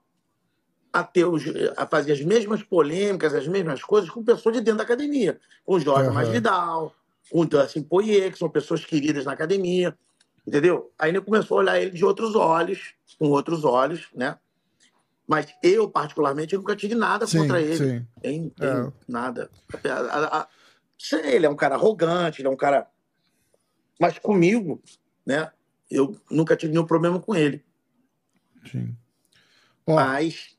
a, ter os, a fazer as mesmas polêmicas, as mesmas coisas com pessoas de dentro da academia. Com o Jorge uhum. Masvidal, com o Dustin Poirier, que são pessoas queridas na academia, entendeu? Aí ele começou a olhar ele de outros olhos, com outros olhos, né? Mas eu, particularmente, nunca tive nada sim, contra ele. Sim. Tem, tem é. nada. A, a, a, ele é um cara arrogante, ele é um cara... Mas comigo, né? Eu nunca tive nenhum problema com ele. Sim. Mas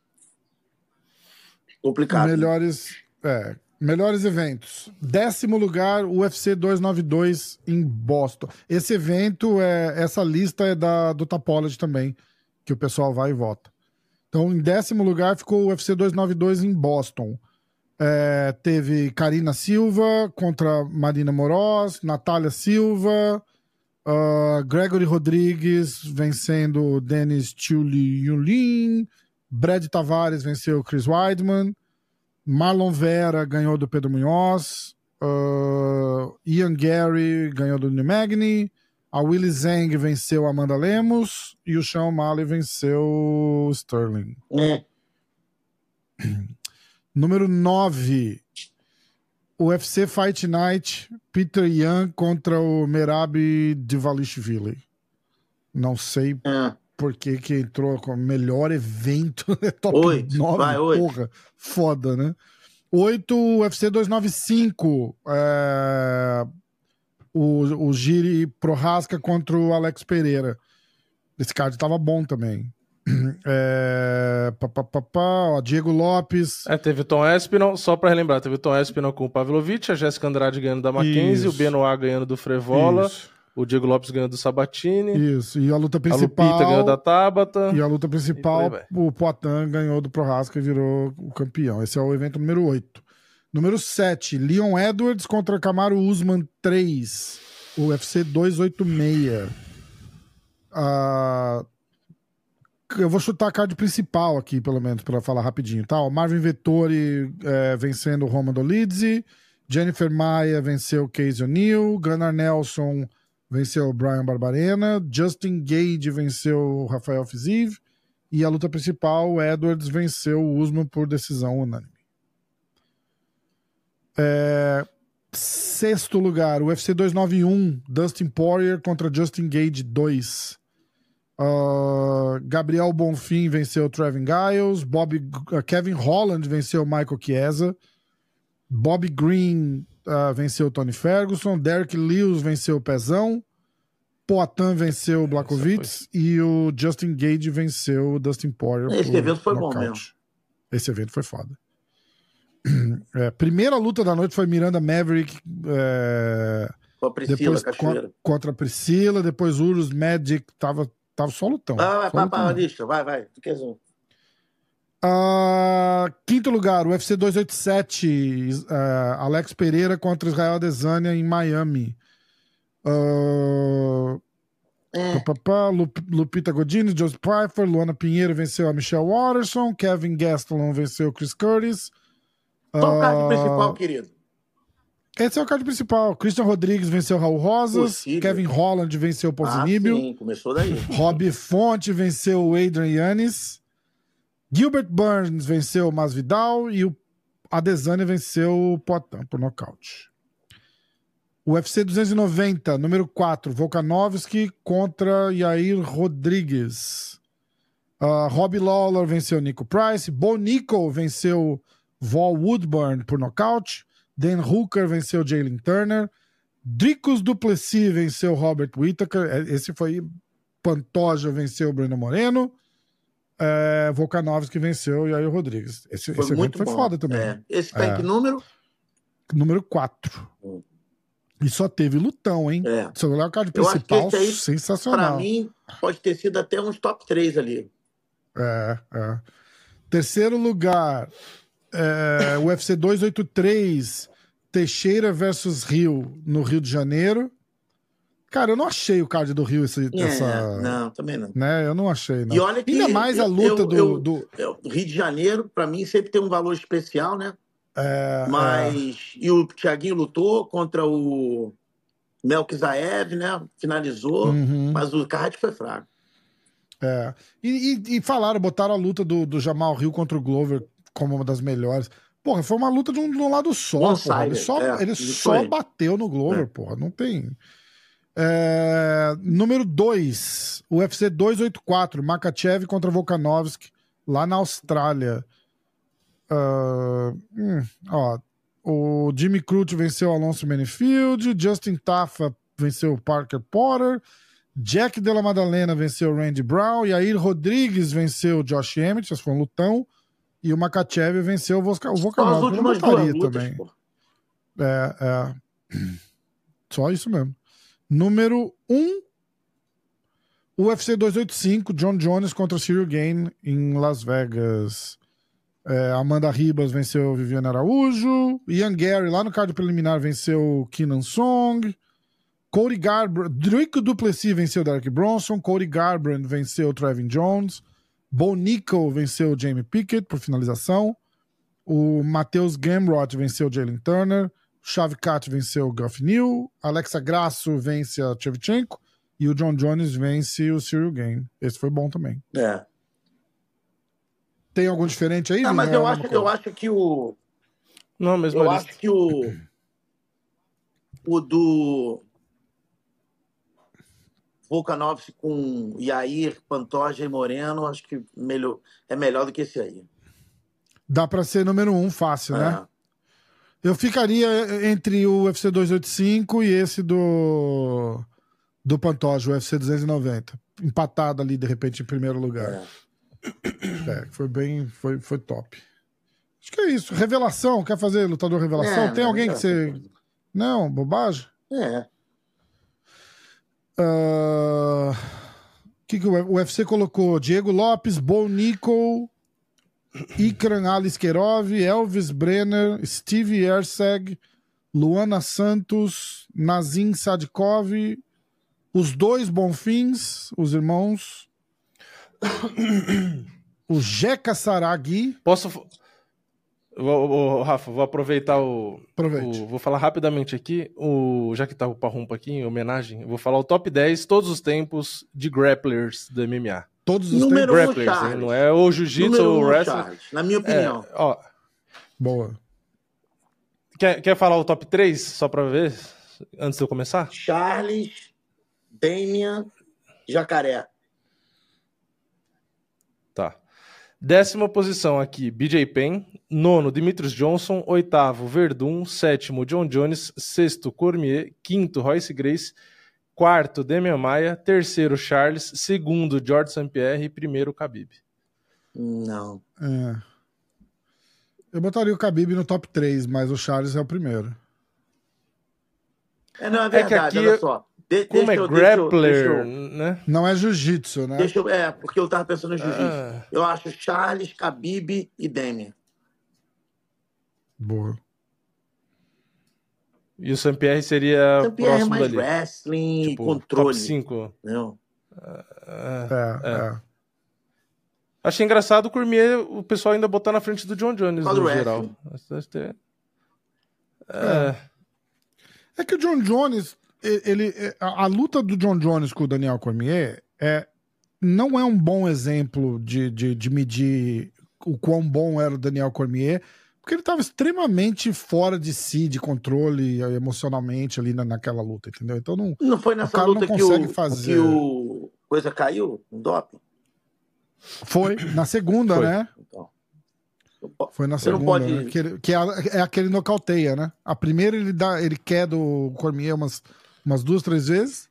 Complicado. Melhores, é, melhores eventos. Décimo lugar, UFC 292 em Boston. Esse evento, é, essa lista é da, do Tapology também, que o pessoal vai e vota. Então, em décimo lugar ficou o UFC 292 em Boston. É, teve Karina Silva contra Marina Moroz, Natália Silva, uh, Gregory Rodrigues vencendo Denis Chuli Yulin, Brad Tavares venceu Chris Weidman. Marlon Vera ganhou do Pedro Munhoz. Uh, Ian Gary ganhou do New. A Willie Zeng venceu Amanda Lemos. E o Sean O'Malley venceu Sterling. É. Número 9. UFC Fight Night. Peter Yan contra o Merab Divalishvili. Não sei é porque que entrou com o melhor evento. top oito, 9, vai, oito. porra. Foda, né? 8, UFC 295. É... O, o Giri Prohaska contra o Alex Pereira. Esse card tava bom também. É... Pá, pá, pá, pá. Ó, Diego Lopes. É, teve o Tom Espinal, só pra relembrar, teve o Tom Espinal com o Pavlovich, a Jéssica Andrade ganhando da Mackenzie, Isso. o Benoit ganhando do Frevola. Isso. O Diego Lopes ganhou do Sabatini. Isso. E a luta principal. A Lupita ganhou da Tabata. E a luta principal, o Poitin ganhou do Prohasca e virou o campeão. Esse é o evento número 8. Número 7, Leon Edwards contra Camaro Usman 3. UFC 286. Ah, eu vou chutar a card principal aqui, pelo menos, para falar rapidinho, tá? O Marvin Vettori é, vencendo o Roman Dolidze. Jennifer Maia venceu Casey O'Neill. Gunnar Nelson venceu o Brian Barbarena, Justin Gage venceu o Rafael Fiziv e a luta principal, o Edwards venceu o Usman por decisão unânime. É... Sexto lugar, o UFC 291, Dustin Poirier contra Justin Gage 2. Uh, Gabriel Bonfim venceu Trevin Giles, Bobby, uh, Kevin Holland venceu Michael Chiesa, Bobby Green uh, venceu Tony Ferguson, Derek Lewis venceu o Pezão, Poatan venceu o Blakovic e o Justin Gage venceu o Dustin Poirier. Esse evento foi knockout. bom mesmo. Esse evento foi foda. É, primeira luta da noite foi Miranda Maverick. É, com a Priscila depois, Cachoeira. Contra a Priscila, depois Urus Magic, tava, tava só lutão. Ah, vai, vai, lista, vai, vai. Tu quer um. Uh, quinto lugar, o UFC 287, uh, Alex Pereira contra Israel Adesanya em Miami. Uh, é. Pá, pá, Lupita Godini, Joseph Pfeiffer, Luana Pinheiro venceu a Michelle Watterson, Kevin Gastelum venceu o Chris Curtis. Qual uh, o card principal, querido? Esse é o card principal. Christian Rodrigues venceu Raul Rosas. Possível. Kevin Holland venceu o Ponzinibbio. Ah, sim, começou daí. Rob Fonte venceu o Adrian Yannis. Gilbert Burns venceu o Masvidal e o Adesanya venceu o Poitin por nocaute. UFC 290, número 4, Volkanovski contra Yair Rodrigues. Uh, Robbie Lawler venceu Nico Price. Bonico venceu Vol Woodburn por nocaute. Dan Hooker venceu Jalen Turner. Dricos Duplessis venceu Robert Whittaker. É, esse foi Pantoja venceu Bruno Moreno. É, Volkanovski venceu e aí o Rodrigues. Esse, foi esse foi bom. foda também. É. Esse tá é. em que número? Número 4. Hum. E só teve lutão, hein? É. Se olhar o card principal, aí, sensacional. Pra mim, pode ter sido até uns top 3 ali. É, é. Terceiro lugar, é, UFC 283, Teixeira versus Rio, no Rio de Janeiro. Cara, eu não achei o card do Rio esse, é, essa. Não, também não. Né? Eu não achei, não. E olha que Ainda mais eu, a luta eu, do, eu, do. Rio de Janeiro, para mim, sempre tem um valor especial, né? É, Mas. É... E o Thiaguinho lutou contra o Melkizaev, né? Finalizou, uhum. mas o card foi fraco. É. E, e, e, falaram, botaram a luta do, do Jamal Rio contra o Glover como uma das melhores. Porra, foi uma luta de um, de um lado só. Ele só, é, ele só bateu no Glover, é. porra. Não tem. É, número 2, UFC 284, Makachev contra Volkanovski, lá na Austrália. Uh, hum, ó, o Jimmy Crute venceu Alonso Manifield, Justin Taffa venceu Parker Porter, Jack Della Madalena venceu Randy Brown, Yair Rodrigues venceu Josh Emmett, esse foi um lutão, e o Makachev venceu o, Volkanovski. As últimas também. Pô. É, é. Só isso mesmo. Número 1, um, UFC 285, John Jones contra Cyril Gain em Las Vegas. É, Amanda Ribas venceu Viviane Araújo. Ian Gary, lá no card preliminar, venceu Keenan Song. Cody Garbrandt, Draco Duplessis venceu Derek Bronson. Cody Garbrandt venceu Trevin Jones. Bo Nico venceu Jamie Pickett por finalização. O Matheus Gamrot venceu Jalen Turner. Shavkat venceu o New, Alexa Grasso vence a Chevchenko e o John Jones vence o Cyril Game. Esse foi bom também. É. Tem algum diferente aí? Não, mas eu acho, eu acho que o. Não, mesmo Eu acho que o. O do. Volkanovski com Yair, Pantoja e Moreno, acho que melhor, é melhor do que esse aí. Dá para ser número um fácil, é. né? Eu ficaria entre o UFC 285 e esse do do Pantoja, o UFC 290. Empatado ali, de repente, em primeiro lugar. É. é, foi bem. Foi, foi top. Acho que é isso. Revelação, quer fazer lutador revelação? É, Tem alguém que você. Não, bobagem? É. Uh... que, que o UFC colocou? Diego Lopes, Bo Nico, Ikran Aliskerov, Elvis Brenner, Steve Erseg, Luana Santos, Nazim Sadkov, os dois Bonfins, os irmãos, o Jeca Saragui. Posso. Vou, Rafa, vou aproveitar o, o, Vou falar rapidamente aqui, o, já que tá o Parrumpa aqui, em homenagem, vou falar o top 10 todos os tempos de grapplers do MMA. Todos os Número tempos. Um grapplers, não é o jiu-jitsu ou o wrestling. Na minha opinião. É, ó, Boa. Quer, quer falar o top 3, só pra ver, antes de eu começar? Charles, Damian, Jacaré. Tá. Décima posição aqui, BJ Penn. Nono, Dimitrios Johnson. Oitavo, Verdun. Sétimo, John Jones. Sexto, Cormier. Quinto, Royce Grace. Quarto, Demian Maia. Terceiro, Charles. Segundo, George St. Pierre. E primeiro, Khabib. Não. É. Eu botaria o Khabib no top 3, mas o Charles é o primeiro. É, não, é verdade, é que aqui, olha só. De, como é eu, grappler, deixa eu, né? Não é jiu-jitsu, né? Deixa eu, é, porque eu tava pensando no jiu-jitsu. Ah. Eu acho Charles, Khabib e Demian. Boa. E o Saint-Pierre seria Saint próximo é mais dali. wrestling tipo, controle. Top 5. Não. É, é. é. Achei engraçado o Cormier, o pessoal ainda botar na frente do John Jones no geral. É. é. é que o John Jones, ele, a, a, luta do John Jones com o Daniel Cormier é, não é um bom exemplo de, de, de medir o quão bom era o Daniel Cormier, porque ele estava extremamente fora de si, de controle emocionalmente ali na, naquela luta, entendeu? Então não. Não foi nessa luta que o, fazer... que o coisa caiu no doping? Foi, na segunda, Foi. né? Então. Foi na segunda, pode... né? que, que, é, é aquele nocauteia, né? A primeira ele dá, ele quer do Cormier umas, umas duas, três vezes.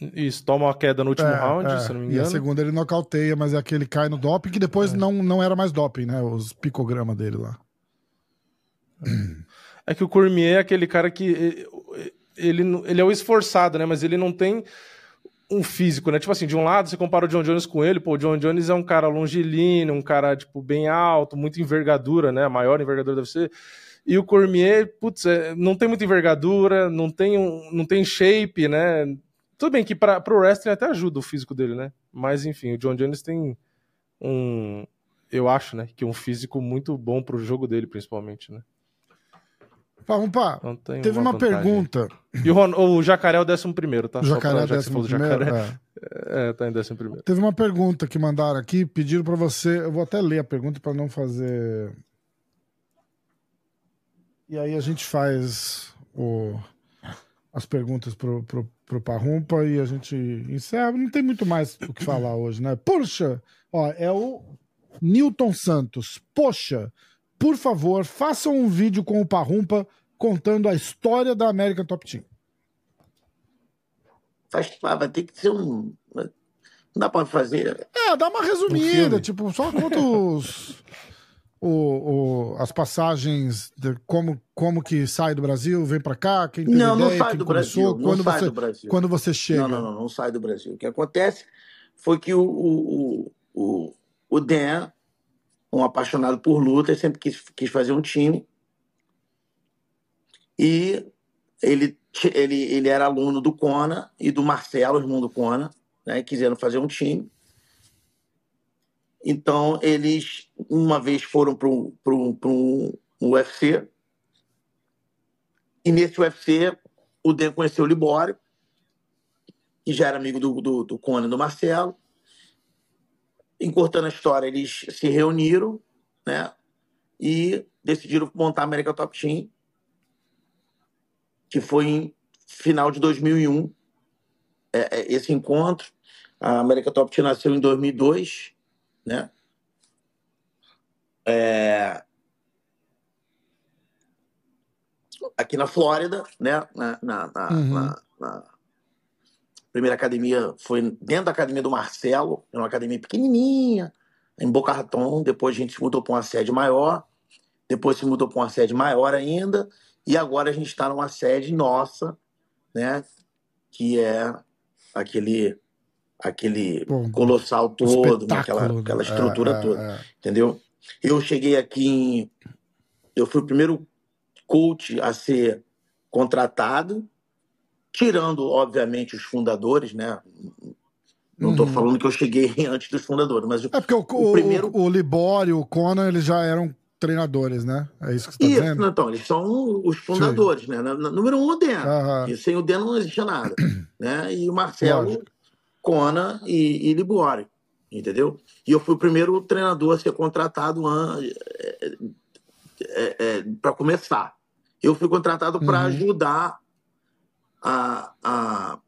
Isso, toma uma queda no último é, round, é. se não me engano. E a segunda ele nocauteia, mas é aquele cai no doping, que depois é. não, não era mais doping, né? Os picogramas dele lá. É que o Cormier é aquele cara que. Ele, ele é o esforçado, né? Mas ele não tem um físico, né? Tipo assim, de um lado você compara o John Jones com ele, pô, o John Jones é um cara longilíneo, um cara, tipo, bem alto, muita envergadura, né? A maior envergadura deve ser. E o Cormier, putz, é, não tem muita envergadura, não tem, um, não tem shape, né? Tudo bem que para o wrestling até ajuda o físico dele, né? Mas enfim, o John Jones tem um, eu acho, né, que um físico muito bom pro jogo dele, principalmente, né? Vamos pá. Teve uma, pergunta. E o, Ron, o Jacaré é o décimo primeiro, tá? O Jacaré é o décimo primeiro. Jacaré, é. é, tá em décimo primeiro. Teve uma pergunta que mandaram aqui, pediram para você. Eu vou até ler a pergunta para não fazer. E aí a gente faz o, as perguntas pro, pro, pro Parrumpa e a gente encerra. Não tem muito mais o que falar hoje, né? Poxa, ó, é o Newton Santos. Poxa, por favor, façam um vídeo com o Parrumpa contando a história da América Top Team. Faz, vai ter que ser um. Não dá pra fazer. É, dá uma resumida, um tipo, só conta os. O, o, as passagens de como, como que sai do Brasil, vem para cá, quem teve não, ideia, não sai do começou, Brasil, quando não sai você, do Brasil. Quando você chega. Não, não, não, não sai do Brasil. O que acontece foi que o, o, o, o Dan um apaixonado por luta, sempre quis, quis fazer um time. E ele, ele, ele era aluno do Kona e do Marcelo, irmão do Kona, né? quiseram fazer um time. Então, eles uma vez foram para um, um, um UFC. E nesse UFC, o Den conheceu o Libório, que já era amigo do, do, do Conan do Marcelo encurtando a história, eles se reuniram, né? E decidiram montar a América Top Team, que foi em final de 2001. É, é, esse encontro, a América Top Team nasceu em 2002, né? É... Aqui na Flórida, né? Na, na, na, uhum. na, primeira academia foi dentro da academia do Marcelo, era uma academia pequenininha, em Boca Raton. Depois a gente se mudou para uma sede maior, depois se mudou para uma sede maior ainda, e agora a gente está numa sede nossa, né? Que é aquele aquele Bom, colossal todo, né, aquela, aquela estrutura é, é, toda, é. entendeu? Eu cheguei aqui em, eu fui o primeiro coach a ser contratado tirando, obviamente, os fundadores, né? Não estou uhum. falando que eu cheguei antes dos fundadores, mas é porque o, o, o primeiro... o, o Libório, o Conan, eles já eram treinadores, né? É isso que você está dizendo? Então, eles são os fundadores, Sim. né? Número um, o Den. Uhum. E sem o Den não existia nada. né? E o Marcelo, Lógico. Conan e, e Libório, entendeu? E eu fui o primeiro treinador a ser contratado é, é, é, para começar. Eu fui contratado para uhum. ajudar a, a,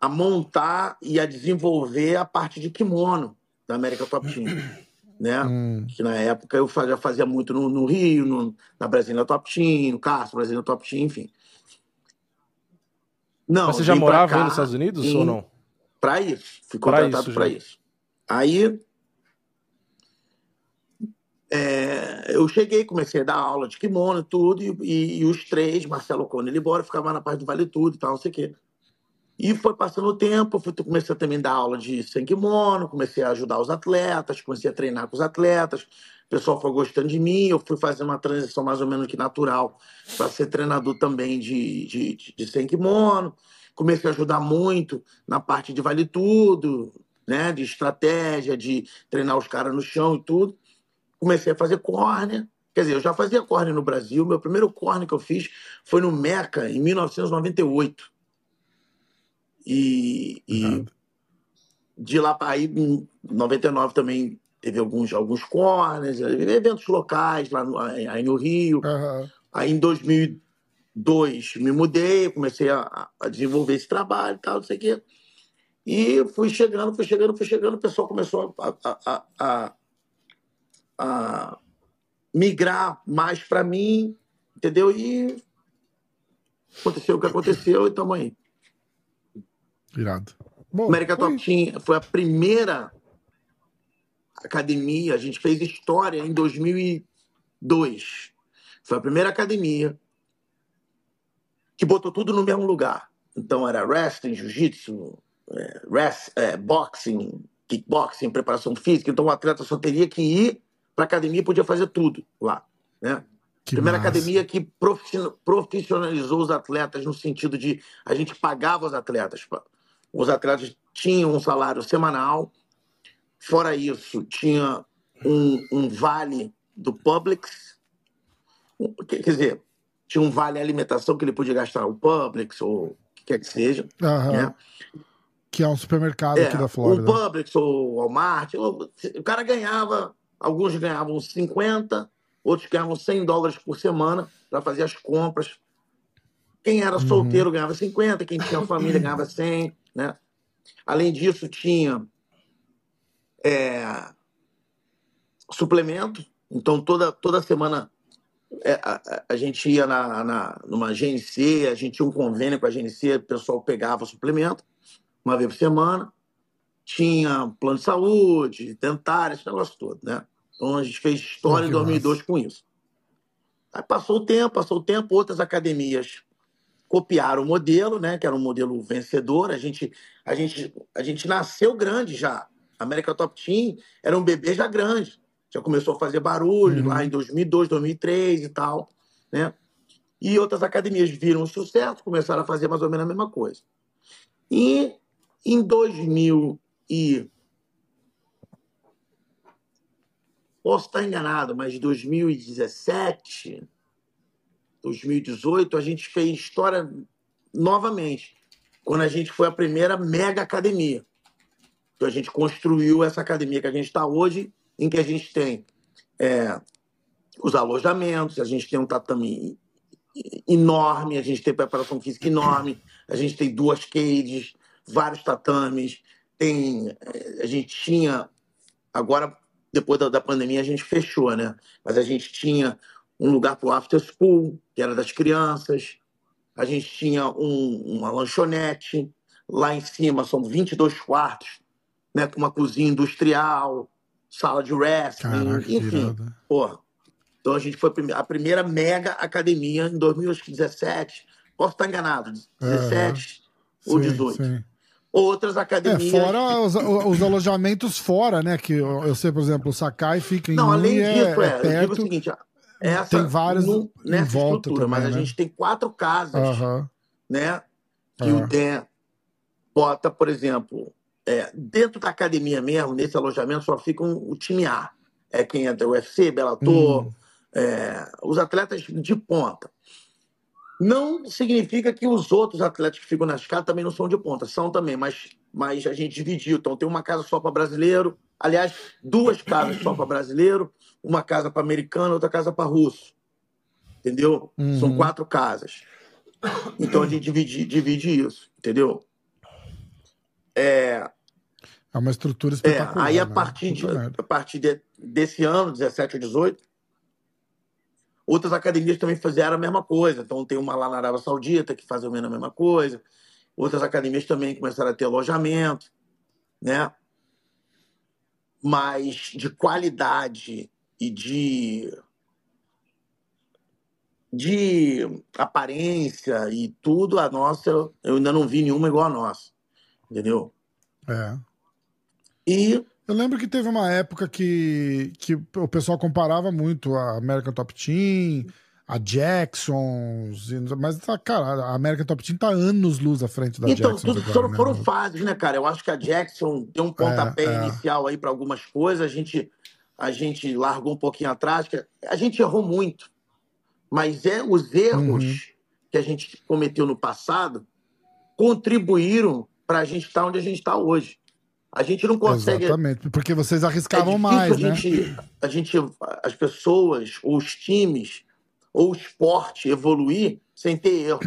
a montar e a desenvolver a parte de kimono da América Top Team. Né? Hum. Que na época eu já fazia muito no, no Rio, no, na Brasília Top Team, no Castro, Brasília Top Team, enfim. Não, Mas você já morava cá, nos Estados Unidos em, ou não? Para isso. Fui contratado para isso, isso. Aí é, eu cheguei, comecei a dar aula de kimono e tudo, e, e, e os três, Marcelo Cone e Libório, ficavam na parte do Vale Tudo e tal, não sei o quê. E foi passando o tempo, fui, comecei a também dar aula de sem kimono, comecei a ajudar os atletas, comecei a treinar com os atletas, o pessoal foi gostando de mim, eu fui fazendo uma transição mais ou menos que natural para ser treinador também de, de, de, de sem kimono. Comecei a ajudar muito na parte de vale tudo, né, de estratégia, de treinar os caras no chão e tudo comecei a fazer córnea. Quer dizer, eu já fazia córnea no Brasil. Meu primeiro córnea que eu fiz foi no Meca, em 1998. E, e de lá para aí, em 99 também teve alguns, alguns córneas, eventos locais lá no, aí no Rio. Uhum. Aí em 2002 me mudei, comecei a, a, desenvolver esse trabalho e tal, não sei o quê. E fui chegando, fui chegando, fui chegando, o pessoal começou a, a, a, a migrar mais para mim, entendeu? E aconteceu o que aconteceu e estamos aí. Irado. Bom, América foi... Top Team foi a primeira academia, a gente fez história em 2002. Foi a primeira academia que botou tudo no mesmo lugar. Então era wrestling, jiu-jitsu, é, é, boxing, kickboxing, preparação física. Então o atleta só teria que ir para a academia e podia fazer tudo lá. Né? Que Primeira massa. academia que profissionalizou os atletas no sentido de a gente pagava os atletas. Os atletas tinham um salário semanal, fora isso, tinha um, um vale do Publix, quer dizer, tinha um vale alimentação que ele podia gastar o Publix ou o que quer que seja. Uhum. Né? Que é um supermercado é, aqui da Flórida. O Publix ou o Walmart, o cara ganhava, alguns ganhavam 50, outros ganhavam 100 dólares por semana para fazer as compras. Quem era uhum. solteiro uhum. ganhava 50, quem tinha família ganhava 100, né? Além disso, tinha é, suplemento. Então, toda, toda semana é, a, a, gente ia na, na, numa GNC, a gente tinha um convênio com a GNC, o pessoal pegava suplemento uma vez por semana. Tinha plano de saúde, dentário, esse negócio todo, né? Então a gente fez história em 2002 massa. com isso. Aí passou o tempo, passou o tempo, outras academias copiaram o modelo, né? Que era um modelo vencedor. A gente, a gente, a gente nasceu grande já. A América Top Team era um bebê já grande. Já começou a fazer barulho uhum. lá em 2002, 2003 e tal, né? E outras academias viram o sucesso, começaram a fazer mais ou menos a mesma coisa. E em 2000 e Posso estar enganado, mas 2017, 2018, a gente fez história novamente, quando a gente foi a primeira mega academia. Então a gente construiu essa academia que a gente está hoje, em que a gente tem é, os alojamentos, a gente tem um tatame enorme, a gente tem preparação física enorme, a gente tem duas cages, vários tatames, tem, a gente tinha, agora depois da, da pandemia a gente fechou, né? Mas a gente tinha um lugar para o after school, que era das crianças. A gente tinha um, uma lanchonete. Lá em cima são 22 quartos, né? Com uma cozinha industrial, sala de wrestling, Caraca, enfim. Porra. Então a gente foi a primeira mega academia em 2017. Posso estar enganado, 17 uhum. ou 18. Sim outras academias. É, fora os, os, alojamentos fora, né? Que eu, sei, por exemplo, o Sakai fica em. Não, além é disso, é, é, perto, eu digo o seguinte: essa, tem várias no, nessa volta estrutura, também, mas né? a gente tem quatro casas, né? Que o Dan bota, por exemplo, é, dentro da academia mesmo, nesse alojamento, só fica um, o time A. É quem entra o UFC, Bellator, hum. é, os atletas de ponta. Não significa que os outros atletas que ficam na escada também não são de ponta, são também, mas, mas a gente dividiu. Então tem uma casa só para brasileiro, aliás, duas casas só para brasileiro, uma casa para americano, outra casa para russo. Entendeu? Uhum. São quatro casas. Então a gente divide, divide isso, entendeu? É, é uma estrutura espetacular. É, aí a né? partir, de, a partir de, desse ano, 17 ou 18, Outras academias também fizeram a mesma coisa. Então, tem uma lá na Arábia Saudita que faz a mesma coisa. Outras academias também começaram a ter alojamento, né? Mas de qualidade e de de aparência e tudo, a nossa, eu ainda não vi nenhuma igual a nossa. Entendeu? É. E eu lembro que teve uma época que, que o pessoal comparava muito a American Top Team, a Jacksons, mas, tá, cara, a American Top Team tá anos luz à frente da então, Jacksons. Então, tudo né? foram fases, né, cara? Eu acho que a Jackson deu um pontapé é, é. inicial aí para algumas coisas, a gente, a gente largou um pouquinho atrás, a gente errou muito, mas é os erros uhum. que a gente cometeu no passado contribuíram para a gente estar onde a gente está hoje. A gente não consegue. Exatamente, porque vocês arriscavam é mais, a né? Gente, a gente, as pessoas, ou os times, ou o esporte evoluir sem ter erro.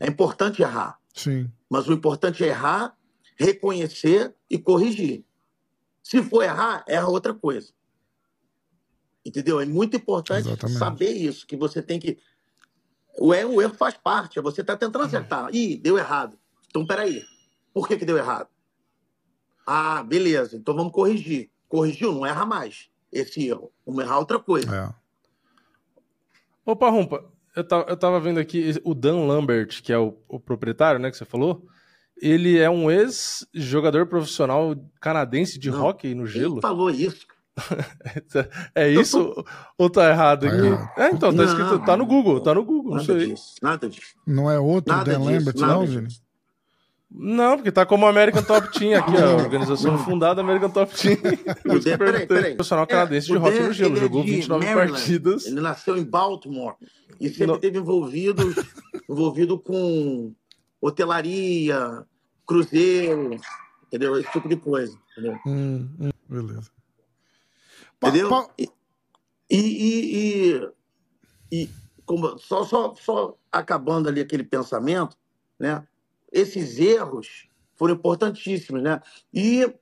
É importante errar. Sim. Mas o importante é errar reconhecer e corrigir. Se for errar, erra outra coisa. Entendeu? É muito importante Exatamente. saber isso, que você tem que. O erro, o erro faz parte, é você está tentando acertar. Ih, deu errado. Então, peraí. Por que, que deu errado? Ah, beleza. Então vamos corrigir. Corrigiu, não erra mais esse erro. Vamos errar outra coisa. É. Opa, Rumpa, eu tava, eu tava vendo aqui o Dan Lambert, que é o, o proprietário, né, que você falou. Ele é um ex-jogador profissional canadense de não, hockey no gelo. Ele falou isso. é isso ou tá errado aqui? É, então, tá escrito, tá no Google, tá no Google, nada disso, nada disso. Não é outro nada Dan disso, Lambert, não, Vini? Não, porque tá como American Top Team aqui, a organização fundada American Top Team. O Dan, peraí, peraí. Profissional canadense é, de hockey no gelo, jogou é 29 Maryland. partidas. Ele nasceu em Baltimore e sempre não. teve envolvido, envolvido com hotelaria, cruzeiro, entendeu? Esse tipo de coisa, entendeu? Hum, hum, beleza. Entendeu? Pa, pa... E, e, e, e, como, só, só, só acabando ali aquele pensamento, né? Esses erros foram importantíssimos, né? E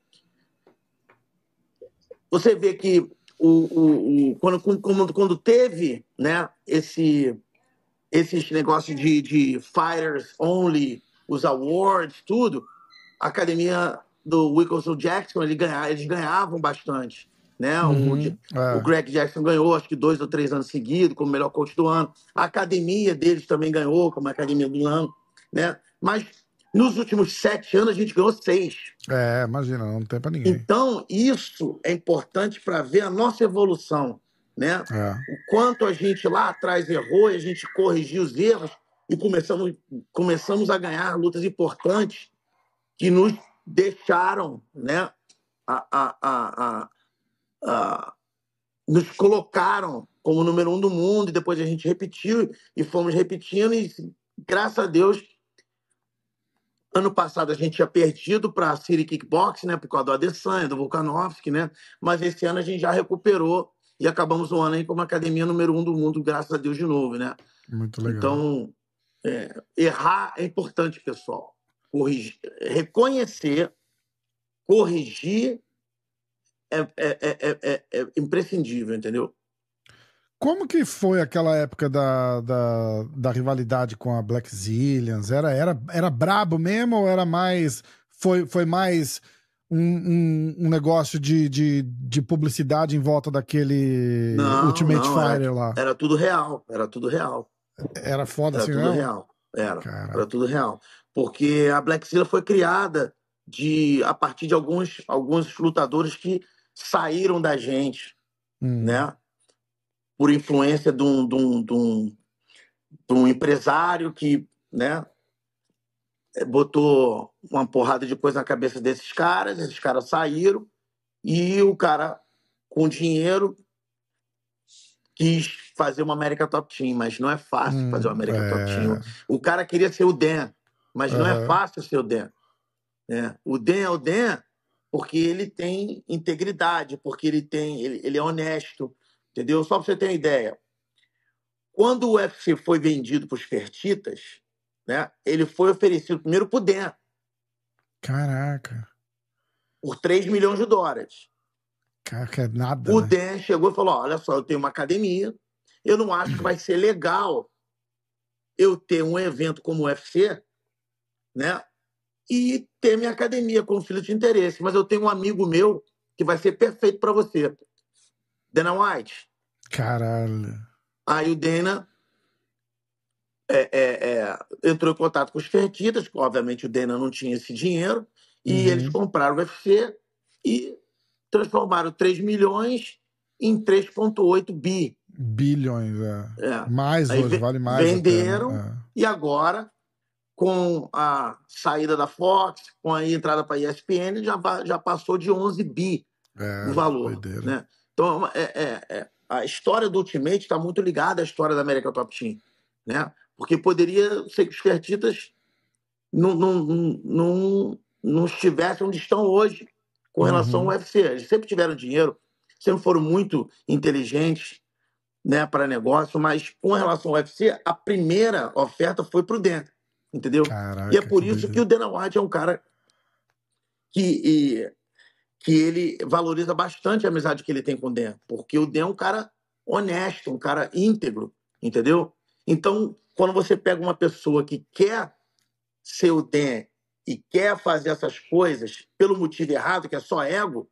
você vê que o, o, o quando, quando, quando teve né, esse, esses negócios de, de fighters only, os awards, tudo, a academia do Wilkinson Jackson ele ganha, eles ganhavam bastante. Né? Uhum, o, é. o, Greg Jackson ganhou, acho que dois ou três anos seguidos, como melhor coach do ano. A academia deles também ganhou, como a academia do ano. Né? Mas nos últimos sete anos a gente ganhou seis. É, imagina, não tem para ninguém. Então, isso é importante para ver a nossa evolução. Né? É. O quanto a gente lá atrás errou e a gente corrigiu os erros e começamos, começamos a ganhar lutas importantes que nos deixaram né, a, a, a, uh, nos colocaram como número um do mundo e depois a gente repetiu e fomos repetindo e graças a Deus ano passado a gente tinha perdido para a City Kickbox, né, por causa do Adesanya, do Volkanovski, né, mas esse ano a gente já recuperou e acabamos o ano aí como academia número um do mundo, graças a Deus de novo, né. Muito legal. Então, é, errar é importante, pessoal. Corrigir, reconhecer, corrigir é, é, é, é, imprescindível, entendeu? Como que foi aquela época da, da, da, rivalidade com a Black Zillions? Era, era, era brabo mesmo ou era mais. Foi, foi mais um, um, um negócio de, de, de, publicidade em volta daquele não, Ultimate não, Fighter era, lá? Era tudo real, era tudo real. Era foda era assim, tudo não? real. Era, era tudo real. Porque a Black Zilla foi criada de, a partir de alguns, alguns lutadores que saíram da gente, hum. né? Por influência de um, de, um, de, um, de um empresário que, né? Botou uma porrada de coisa na cabeça desses caras, esses caras saíram e o cara com dinheiro quis fazer uma América Top Team, mas não é fácil hum, fazer uma América é... Top Team. O cara queria ser o Dan, mas uhum. não é fácil ser o Dan. É. O Dan é o Dan porque ele tem integridade, porque ele tem, ele, ele é honesto, entendeu? Só para você ter uma ideia. Quando o UFC foi vendido para os Fertitas, né, ele foi oferecido primeiro para o Den. Caraca. Por 3 milhões de dólares. Caraca, é nada. O né? Chegou e falou: olha só, eu tenho uma academia, eu não acho que vai ser legal eu ter um evento como o UFC, né? e ter minha academia como filho de interesse. Mas eu tenho um amigo meu que vai ser perfeito para você. Dana White. Caralho. Aí o Dana é, é, é, entrou em contato com os Fertitas, obviamente o Dana não tinha esse dinheiro, e uhum. eles compraram o UFC e transformaram 3 milhões em 3,8 bi. Bilhões, é. é. Mais Aí hoje, vale mais. Venderam até, né? e agora com a saída da Fox, com a entrada para a ESPN, já, já passou de 11 bi é, o valor. Né? Então, é, é, é, a história do Ultimate está muito ligada à história da América Top Team. Né? Porque poderia ser que os Fertitas não, não, não, não estivessem onde estão hoje com relação uhum. ao UFC. Eles sempre tiveram dinheiro, sempre foram muito inteligentes né, para negócio, mas com relação ao UFC, a primeira oferta foi para o dentro entendeu? Caraca, e é por isso que o Dana White é um cara que, que ele valoriza bastante a amizade que ele tem com o Dan, porque o Dan é um cara honesto, um cara íntegro, entendeu? Então, quando você pega uma pessoa que quer ser o Dan e quer fazer essas coisas pelo motivo errado, que é só ego,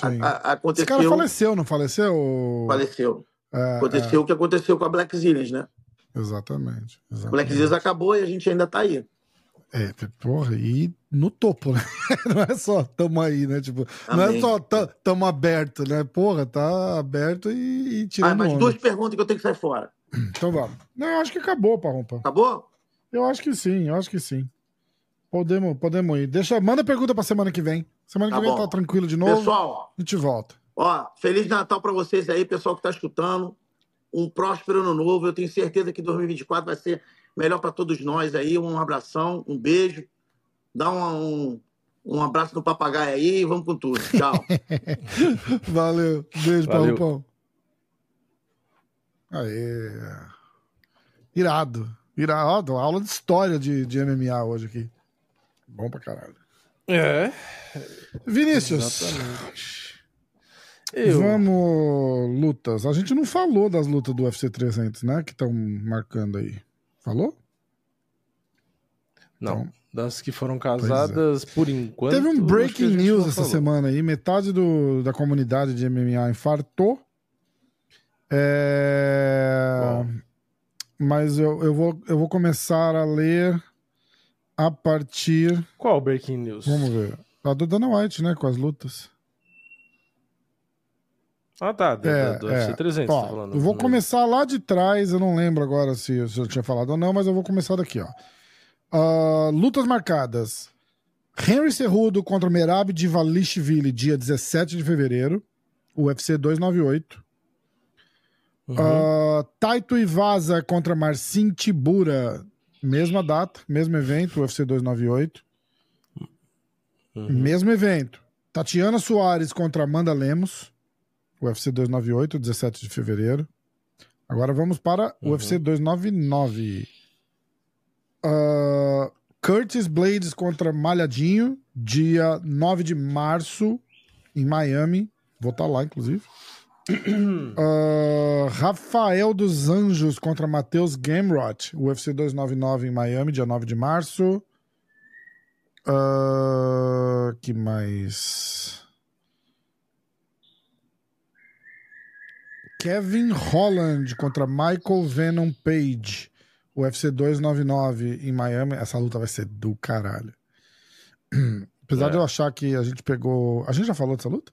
a, a, aconteceu... Esse cara faleceu, não faleceu? Faleceu. É, aconteceu é. o que aconteceu com a Black Zillions, né? Exatamente. exatamente. Black Zillions acabou e a gente ainda tá aí. É, porra, e no topo, né? Não é só tamo aí, né? Tipo, Amém. não é só tamo aberto, né? Porra, tá aberto e, e tirando. Ah, mas duas perguntas que eu tenho que sair fora. Então vamos. Não, eu acho que acabou, Parrompa. Acabou? Eu acho que sim, eu acho que sim. Podemos, podemos ir. Deixa, manda pergunta pra semana que vem. Semana tá que vem tá tranquilo de novo. Pessoal, a gente volta. Ó, Feliz Natal para vocês aí, pessoal que tá escutando. Um próspero ano novo. Eu tenho certeza que 2024 vai ser melhor para todos nós aí. Um abração, um beijo. Dá um, um abraço no papagaio aí e vamos com tudo. Tchau. Valeu. Beijo, Valeu. Paulo Pão. Aê. Irado. Irado. Aula de história de, de MMA hoje aqui. Bom pra caralho. É. Vinícius. Exatamente. Eu... Vamos, lutas. A gente não falou das lutas do UFC 300, né? Que estão marcando aí. Falou? Não. Então, das que foram é. casadas é. por enquanto. Teve um breaking news essa falou. semana aí. Metade do, da comunidade de MMA infartou. É... Mas eu, eu, vou, eu vou começar a ler a partir. Qual breaking news? Vamos ver. A do Dana White, né? Com as lutas. Ah, tá. Do, é, do, é. 300 ó, tá falando. Eu vou começar lá de trás. Eu não lembro agora se, se eu tinha falado ou não, mas eu vou começar daqui, ó. Uh, lutas marcadas. Henry Cerrudo contra Merab Divalishvili, dia 17 de fevereiro. UFC 298. Uhum. Uh, Taito Ivaza contra Marcin Tibura, mesma data, mesmo evento, UFC 298. Uhum. Mesmo evento. Tatiana Soares contra Amanda Lemos, UFC 298, 17 de fevereiro. Agora vamos para o uhum. UFC 299. Uh, Curtis Blades contra Malhadinho, dia 9 de março, em Miami. Vou estar tá lá, inclusive uh, Rafael dos Anjos contra Matheus Gamrot, UFC 299 em Miami, dia 9 de março. Uh, que mais? Kevin Holland contra Michael Venom Page, UFC 299 em Miami. Essa luta vai ser do caralho. Apesar é. de eu achar que a gente pegou. A gente já falou dessa luta?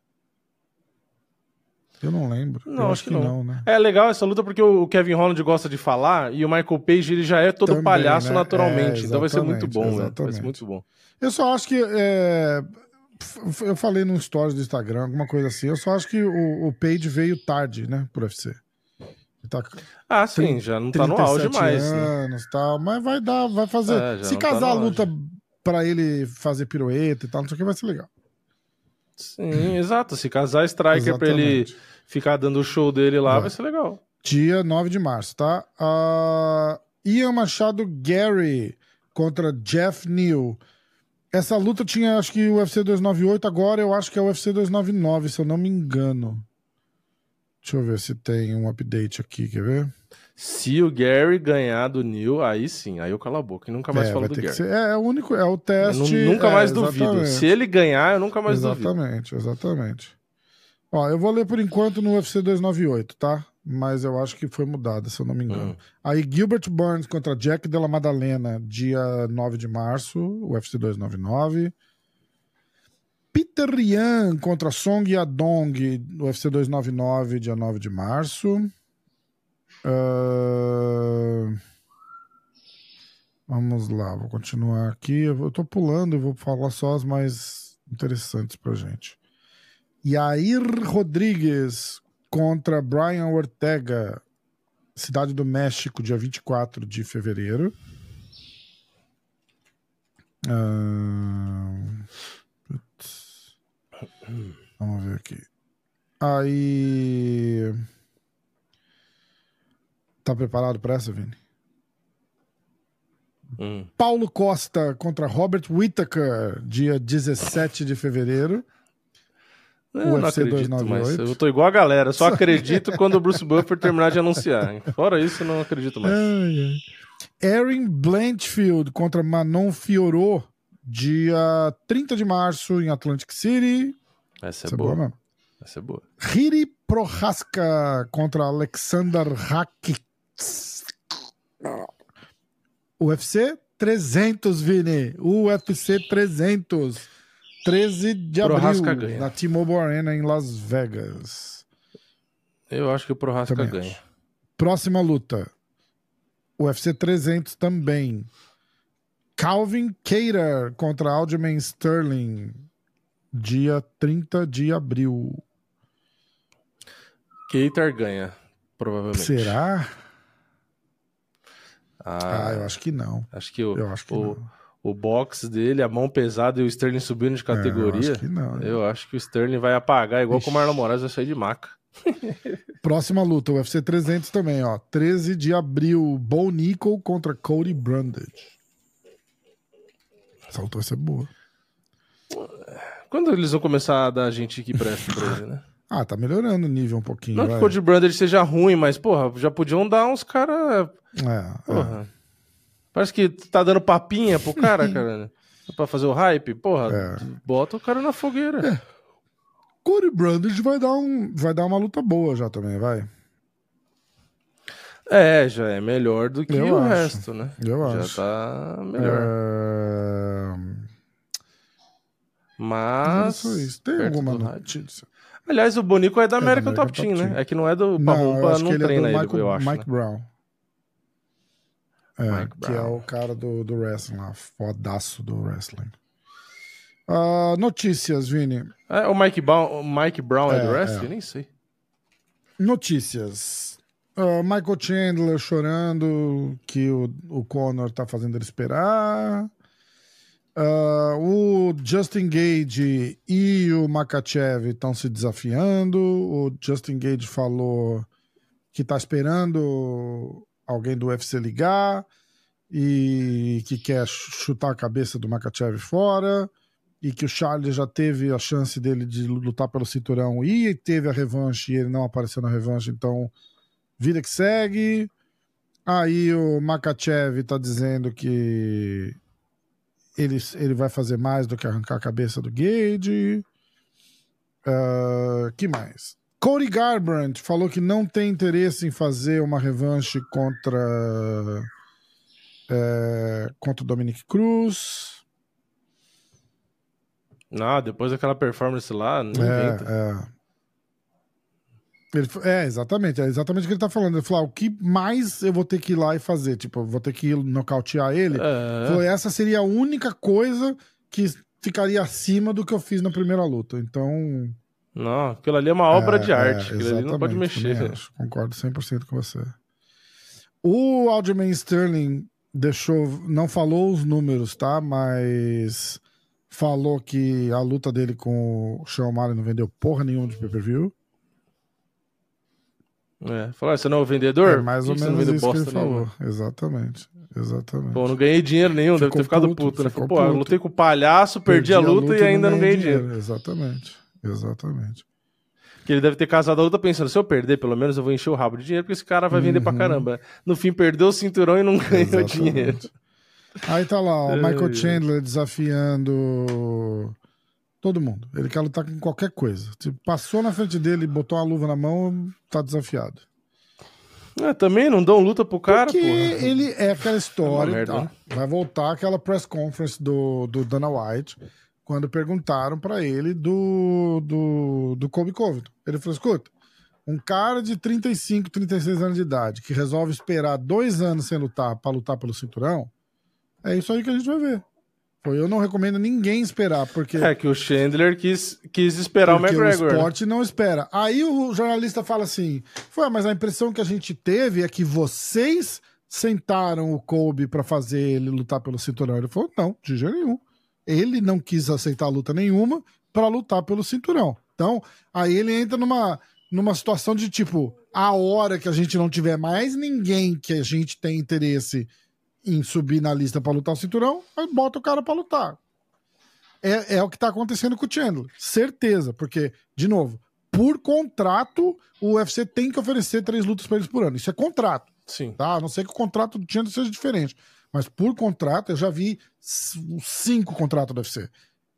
Eu não lembro. Não, acho, acho que, não. não. né? É legal essa luta porque o Kevin Holland gosta de falar e o Michael Page ele já é todo Também, palhaço né? naturalmente. É, então vai ser muito bom, né? Vai ser muito bom. Eu só acho que. É... Eu falei no stories do Instagram, alguma coisa assim. Eu só acho que o, o Page veio tarde, né, pro UFC. Tá ah, sim, já não tá no auge mais. Né? Anos, né? tal, mas vai dar, vai fazer. É, Se tá casar tá a luta auge. pra ele fazer pirueta e tal, não sei o que, vai ser legal. Sim, exato. Se casar Striker pra ele ficar dando o show dele lá, vai. vai ser legal. Dia 9 de março, tá? Uh, Ian Machado Gary contra Jeff Neal. Essa luta tinha, acho que o UFC 298, agora eu acho que é o UFC 299, se eu não me engano. Deixa eu ver se tem um update aqui, quer ver? Se o Gary ganhar do Neil, aí sim, aí eu calo a boca e nunca mais é, falo do Gary. Ser, é, é, o único, é o teste. Eu nunca mais é, duvido. Se ele ganhar, eu nunca mais exatamente, duvido. Exatamente, exatamente. Ó, eu vou ler por enquanto no UFC 298, tá? Mas eu acho que foi mudada, se eu não me engano. Hum. Aí Gilbert Burns contra Jack Della Madalena, dia 9 de março, UFC 299. Peter Ryan contra Song Yadong, UFC 299, dia 9 de março. Uh... Vamos lá, vou continuar aqui. Eu tô pulando e vou falar só as mais interessantes pra gente. Yair Rodrigues contra Brian Ortega, Cidade do México, dia 24 de fevereiro. Uh... Vamos ver aqui. Aí. Tá preparado para essa, Vini? Hum. Paulo Costa contra Robert Whittaker, dia 17 de fevereiro. Eu UFC não acredito 298. mais. Eu tô igual a galera, só acredito quando o Bruce Buffer terminar de anunciar. Fora isso, não acredito mais. Ai, ai. Erin Blanchfield contra Manon Fiorot, dia 30 de março em Atlantic City. Essa é Essa boa. boa Essa é boa. Riri Prohaska contra Alexander Rakits. UFC 300, Vini. UFC 300. 13 de Prohasca abril, ganha. na T-Mobile Arena em Las Vegas. Eu acho que o Prohasca também ganha. Acho. Próxima luta. UFC 300 também. Calvin Cater contra Aljamain Sterling. Dia 30 de abril. Cater ganha, provavelmente. Será? Ah, ah, eu acho que não. Acho que o, eu acho que o, não o box dele, a mão pesada e o Sterling subindo de categoria, é, eu, acho não, né? eu, acho que o Sterling vai apagar, igual Ixi. o Marlon Moraes vai sair de maca. Próxima luta, UFC 300 também, ó. 13 de abril, Bo Nickel contra Cody Brundage. Essa luta vai ser boa. Quando eles vão começar a dar gente que presta pra ele, né? Ah, tá melhorando o nível um pouquinho. Não vai. que o Cody Brundage seja ruim, mas, porra, já podiam dar uns caras. É, porra. É. Parece que tá dando papinha pro cara, cara. pra fazer o hype. Porra, é. bota o cara na fogueira. É. Corey Brandage vai dar, um, vai dar uma luta boa já também, vai. É, já é melhor do que Eu o acho. resto, né? Eu já acho. tá melhor. É... Mas. Isso. Tem alguma notícia? Aliás, o Bonico é da American, é da American Top, Team, Top né? É que não é do Pabumba, não, não treina é ele, Michael, eu acho. Mike né? Brown. É, que é o cara do, do wrestling lá, fodaço do wrestling. Uh, notícias, Vini. É, o Mike Brown, o Mike Brown é, é do wrestling? É. Nem sei. Notícias. Uh, Michael Chandler chorando que o, o Conor tá fazendo ele esperar. Uh, o Justin Gage e o Makachev estão se desafiando. O Justin Gage falou que tá esperando alguém do UFC ligar e que quer chutar a cabeça do Makachev fora e que o Charles já teve a chance dele de lutar pelo cinturão e teve a revanche e ele não apareceu na revanche, então vida que segue. Aí o Makachev tá dizendo que ele, ele vai fazer mais do que arrancar a cabeça do Gage. Uh, que mais? Cody Garbrandt falou que não tem interesse em fazer uma revanche contra é, contra o Dominic Cruz. Não, depois daquela performance lá, não é. É. Ele, é, exatamente, é exatamente o que ele tá falando. Ele falou: ah, o que mais eu vou ter que ir lá e fazer? Tipo, vou ter que ir nocautear ele? É. Falou, essa seria a única coisa que ficaria acima do que eu fiz na primeira luta. Então. Não, aquilo ali é uma obra é, de arte. É, aquilo ali não pode mexer. Acho, concordo 100% com você. O Aljamain Sterling deixou, não falou os números, tá? Mas falou que a luta dele com o Sean O'Malley não vendeu porra nenhuma de pay-per-view. É, falou, ah, você não é o vendedor? É mais ou menos isso que ele falou. Exatamente, exatamente. Pô, não ganhei dinheiro nenhum, ficou deve ter ficado puto, puto né? Pô, puto. eu lutei com o palhaço, perdi, perdi a, luta a, luta e ainda não ganhei dinheiro. dinheiro. Exatamente, exatamente. Que ele deve ter casado a luta pensando, se eu perder, pelo menos eu vou encher o rabo de dinheiro, porque esse cara vai vender uhum. pra caramba. No fim, perdeu o cinturão e não ganhou Exatamente. dinheiro. Aí tá lá, o Michael Chandler desafiando todo mundo. Ele quer lutar com qualquer coisa. Se passou na frente dele, botou uma luva na mão, tá desafiado. É, também não dão luta pro cara, Porque porra. ele é aquela história. É tá? Vai voltar aquela press conference do, do Dana White quando perguntaram para ele do, do, do Kobe Covington. Ele falou: escuta, um cara de 35, 36 anos de idade que resolve esperar dois anos sem lutar para lutar pelo cinturão, é isso aí que a gente vai ver. Eu não recomendo ninguém esperar, porque. É que o Chandler quis, quis esperar porque o McGregor. O esporte não espera. Aí o jornalista fala assim: foi, mas a impressão que a gente teve é que vocês sentaram o Kobe para fazer ele lutar pelo cinturão. Ele falou: não, de jeito nenhum ele não quis aceitar luta nenhuma para lutar pelo cinturão. Então, aí ele entra numa, numa situação de tipo, a hora que a gente não tiver mais ninguém que a gente tem interesse em subir na lista para lutar o cinturão, aí bota o cara para lutar. É, é o que tá acontecendo com o Chandler. Certeza, porque, de novo, por contrato, o UFC tem que oferecer três lutas para eles por ano. Isso é contrato. Sim. Tá? A não ser que o contrato do Chandler seja diferente. Mas por contrato, eu já vi cinco contratos do UFC.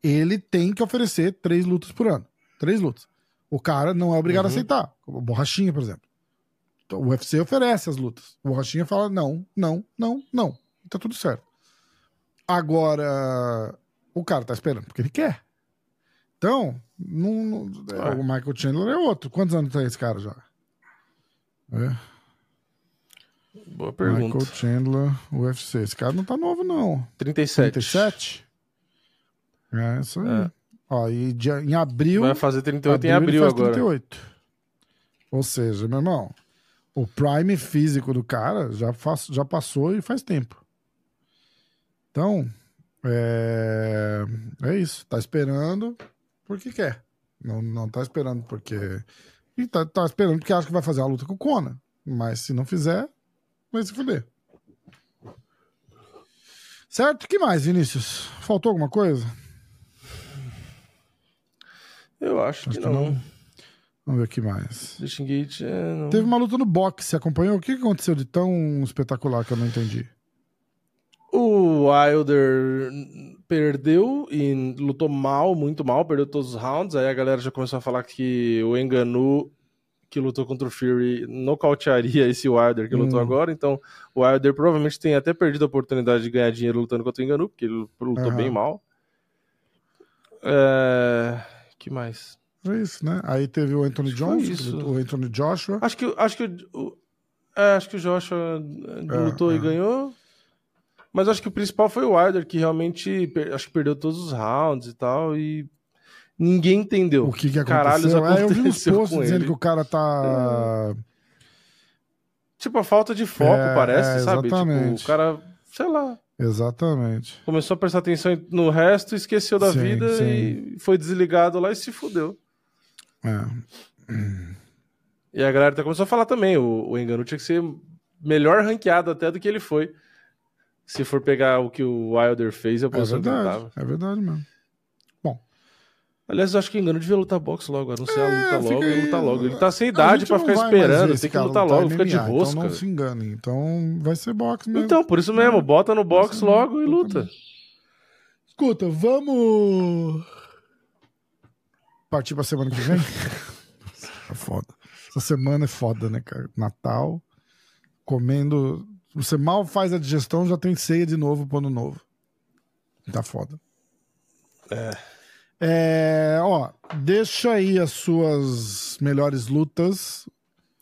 Ele tem que oferecer três lutas por ano. Três lutas. O cara não é obrigado uhum. a aceitar. O Borrachinha, por exemplo. O UFC oferece as lutas. O Borrachinha fala não, não, não, não. Tá tudo certo. Agora, o cara tá esperando porque ele quer. Então, não, não, é, o Michael Chandler é outro. Quantos anos tem esse cara já? É. Boa pergunta. Michael Chandler, UFC. Esse cara não tá novo, não. 37. 37? É, isso aí. É. Ó, e de, em abril. Vai fazer 38 abril, em abril agora. 38. Ou seja, meu irmão, o prime físico do cara já, faz, já passou e faz tempo. Então, é, é isso. Tá esperando porque quer. Não, não tá esperando porque. E tá, tá esperando porque acha que vai fazer uma luta com o Conan. Mas se não fizer, vai se fuder. Certo? O que mais, Vinícius? Faltou alguma coisa? Eu acho, acho que, não. que, não. Vamos ver o que mais. Disengage, é, não... Teve uma luta no boxe, você acompanhou? O que aconteceu de tão espetacular que eu não entendi? O Wilder perdeu e lutou mal, muito mal, perdeu todos os rounds. Aí a galera já começou a falar que o Enganu, que lutou contra o Fury, nocautearia esse Wilder que hum. lutou agora. Então o Wilder provavelmente tem até perdido a oportunidade de ganhar dinheiro lutando contra o Enganu, porque ele lutou uhum. bem mal. É... que mais? É isso, né? Aí teve o Anthony Jones, o Anthony Joshua. Acho que, acho que, o, é, acho que o Joshua é, lutou é. e ganhou. Mas acho que o principal foi o Wilder, que realmente acho que perdeu todos os rounds e tal, e ninguém entendeu. O que, que aconteceu? Caralho, aconteceu é, eu vi uns posts dizendo ele. que o cara tá. É. Tipo, a falta de foco, é, parece, é, sabe? Tipo, o cara, sei lá. Exatamente. Começou a prestar atenção no resto, esqueceu da sim, vida sim. e foi desligado lá e se fudeu. É. E a galera começou a falar também, o, o Engano tinha que ser melhor ranqueado até do que ele foi se for pegar o que o Wilder fez, eu posso é verdade, É verdade mesmo. Aliás, eu acho que engano devia lutar boxe logo, anunciar é, a luta logo e lutar logo. Ele tá sem idade pra ficar esperando, tem que lutar logo, MMA, fica de rosca. Então não se engane, então vai ser boxe mesmo. Então, por isso mesmo, bota no boxe logo e luta. Escuta, vamos partir pra semana que vem? é foda. Essa semana é foda, né, cara? Natal, comendo você mal faz a digestão, já tem ceia de novo pro ano novo. Tá foda. É. É, ó, deixa aí as suas melhores lutas.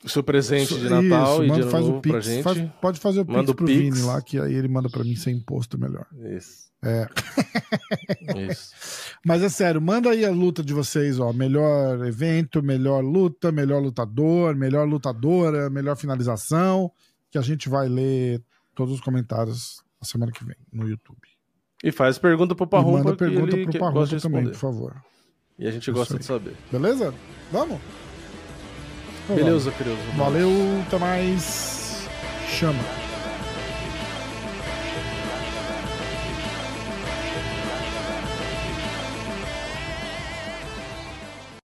O seu presente de Natal Isso, e de faz novo o pix, pra gente. Faz, pode fazer o manda pix pro pix. Vini lá, que aí ele manda pra mim sem imposto melhor. Isso. É. Isso. Mas é sério, manda aí a luta de vocês, ó. Melhor evento, melhor luta, melhor lutador, melhor lutadora, melhor finalização que a gente vai ler todos os comentários na semana que vem no YouTube. E faz pergunta pro Parrumpa. Manda pergunta pro Parrumpa também, por favor. E a gente gosta de saber. Beleza? Vamos? Beleza, querido. Valeu, até mais. Chama.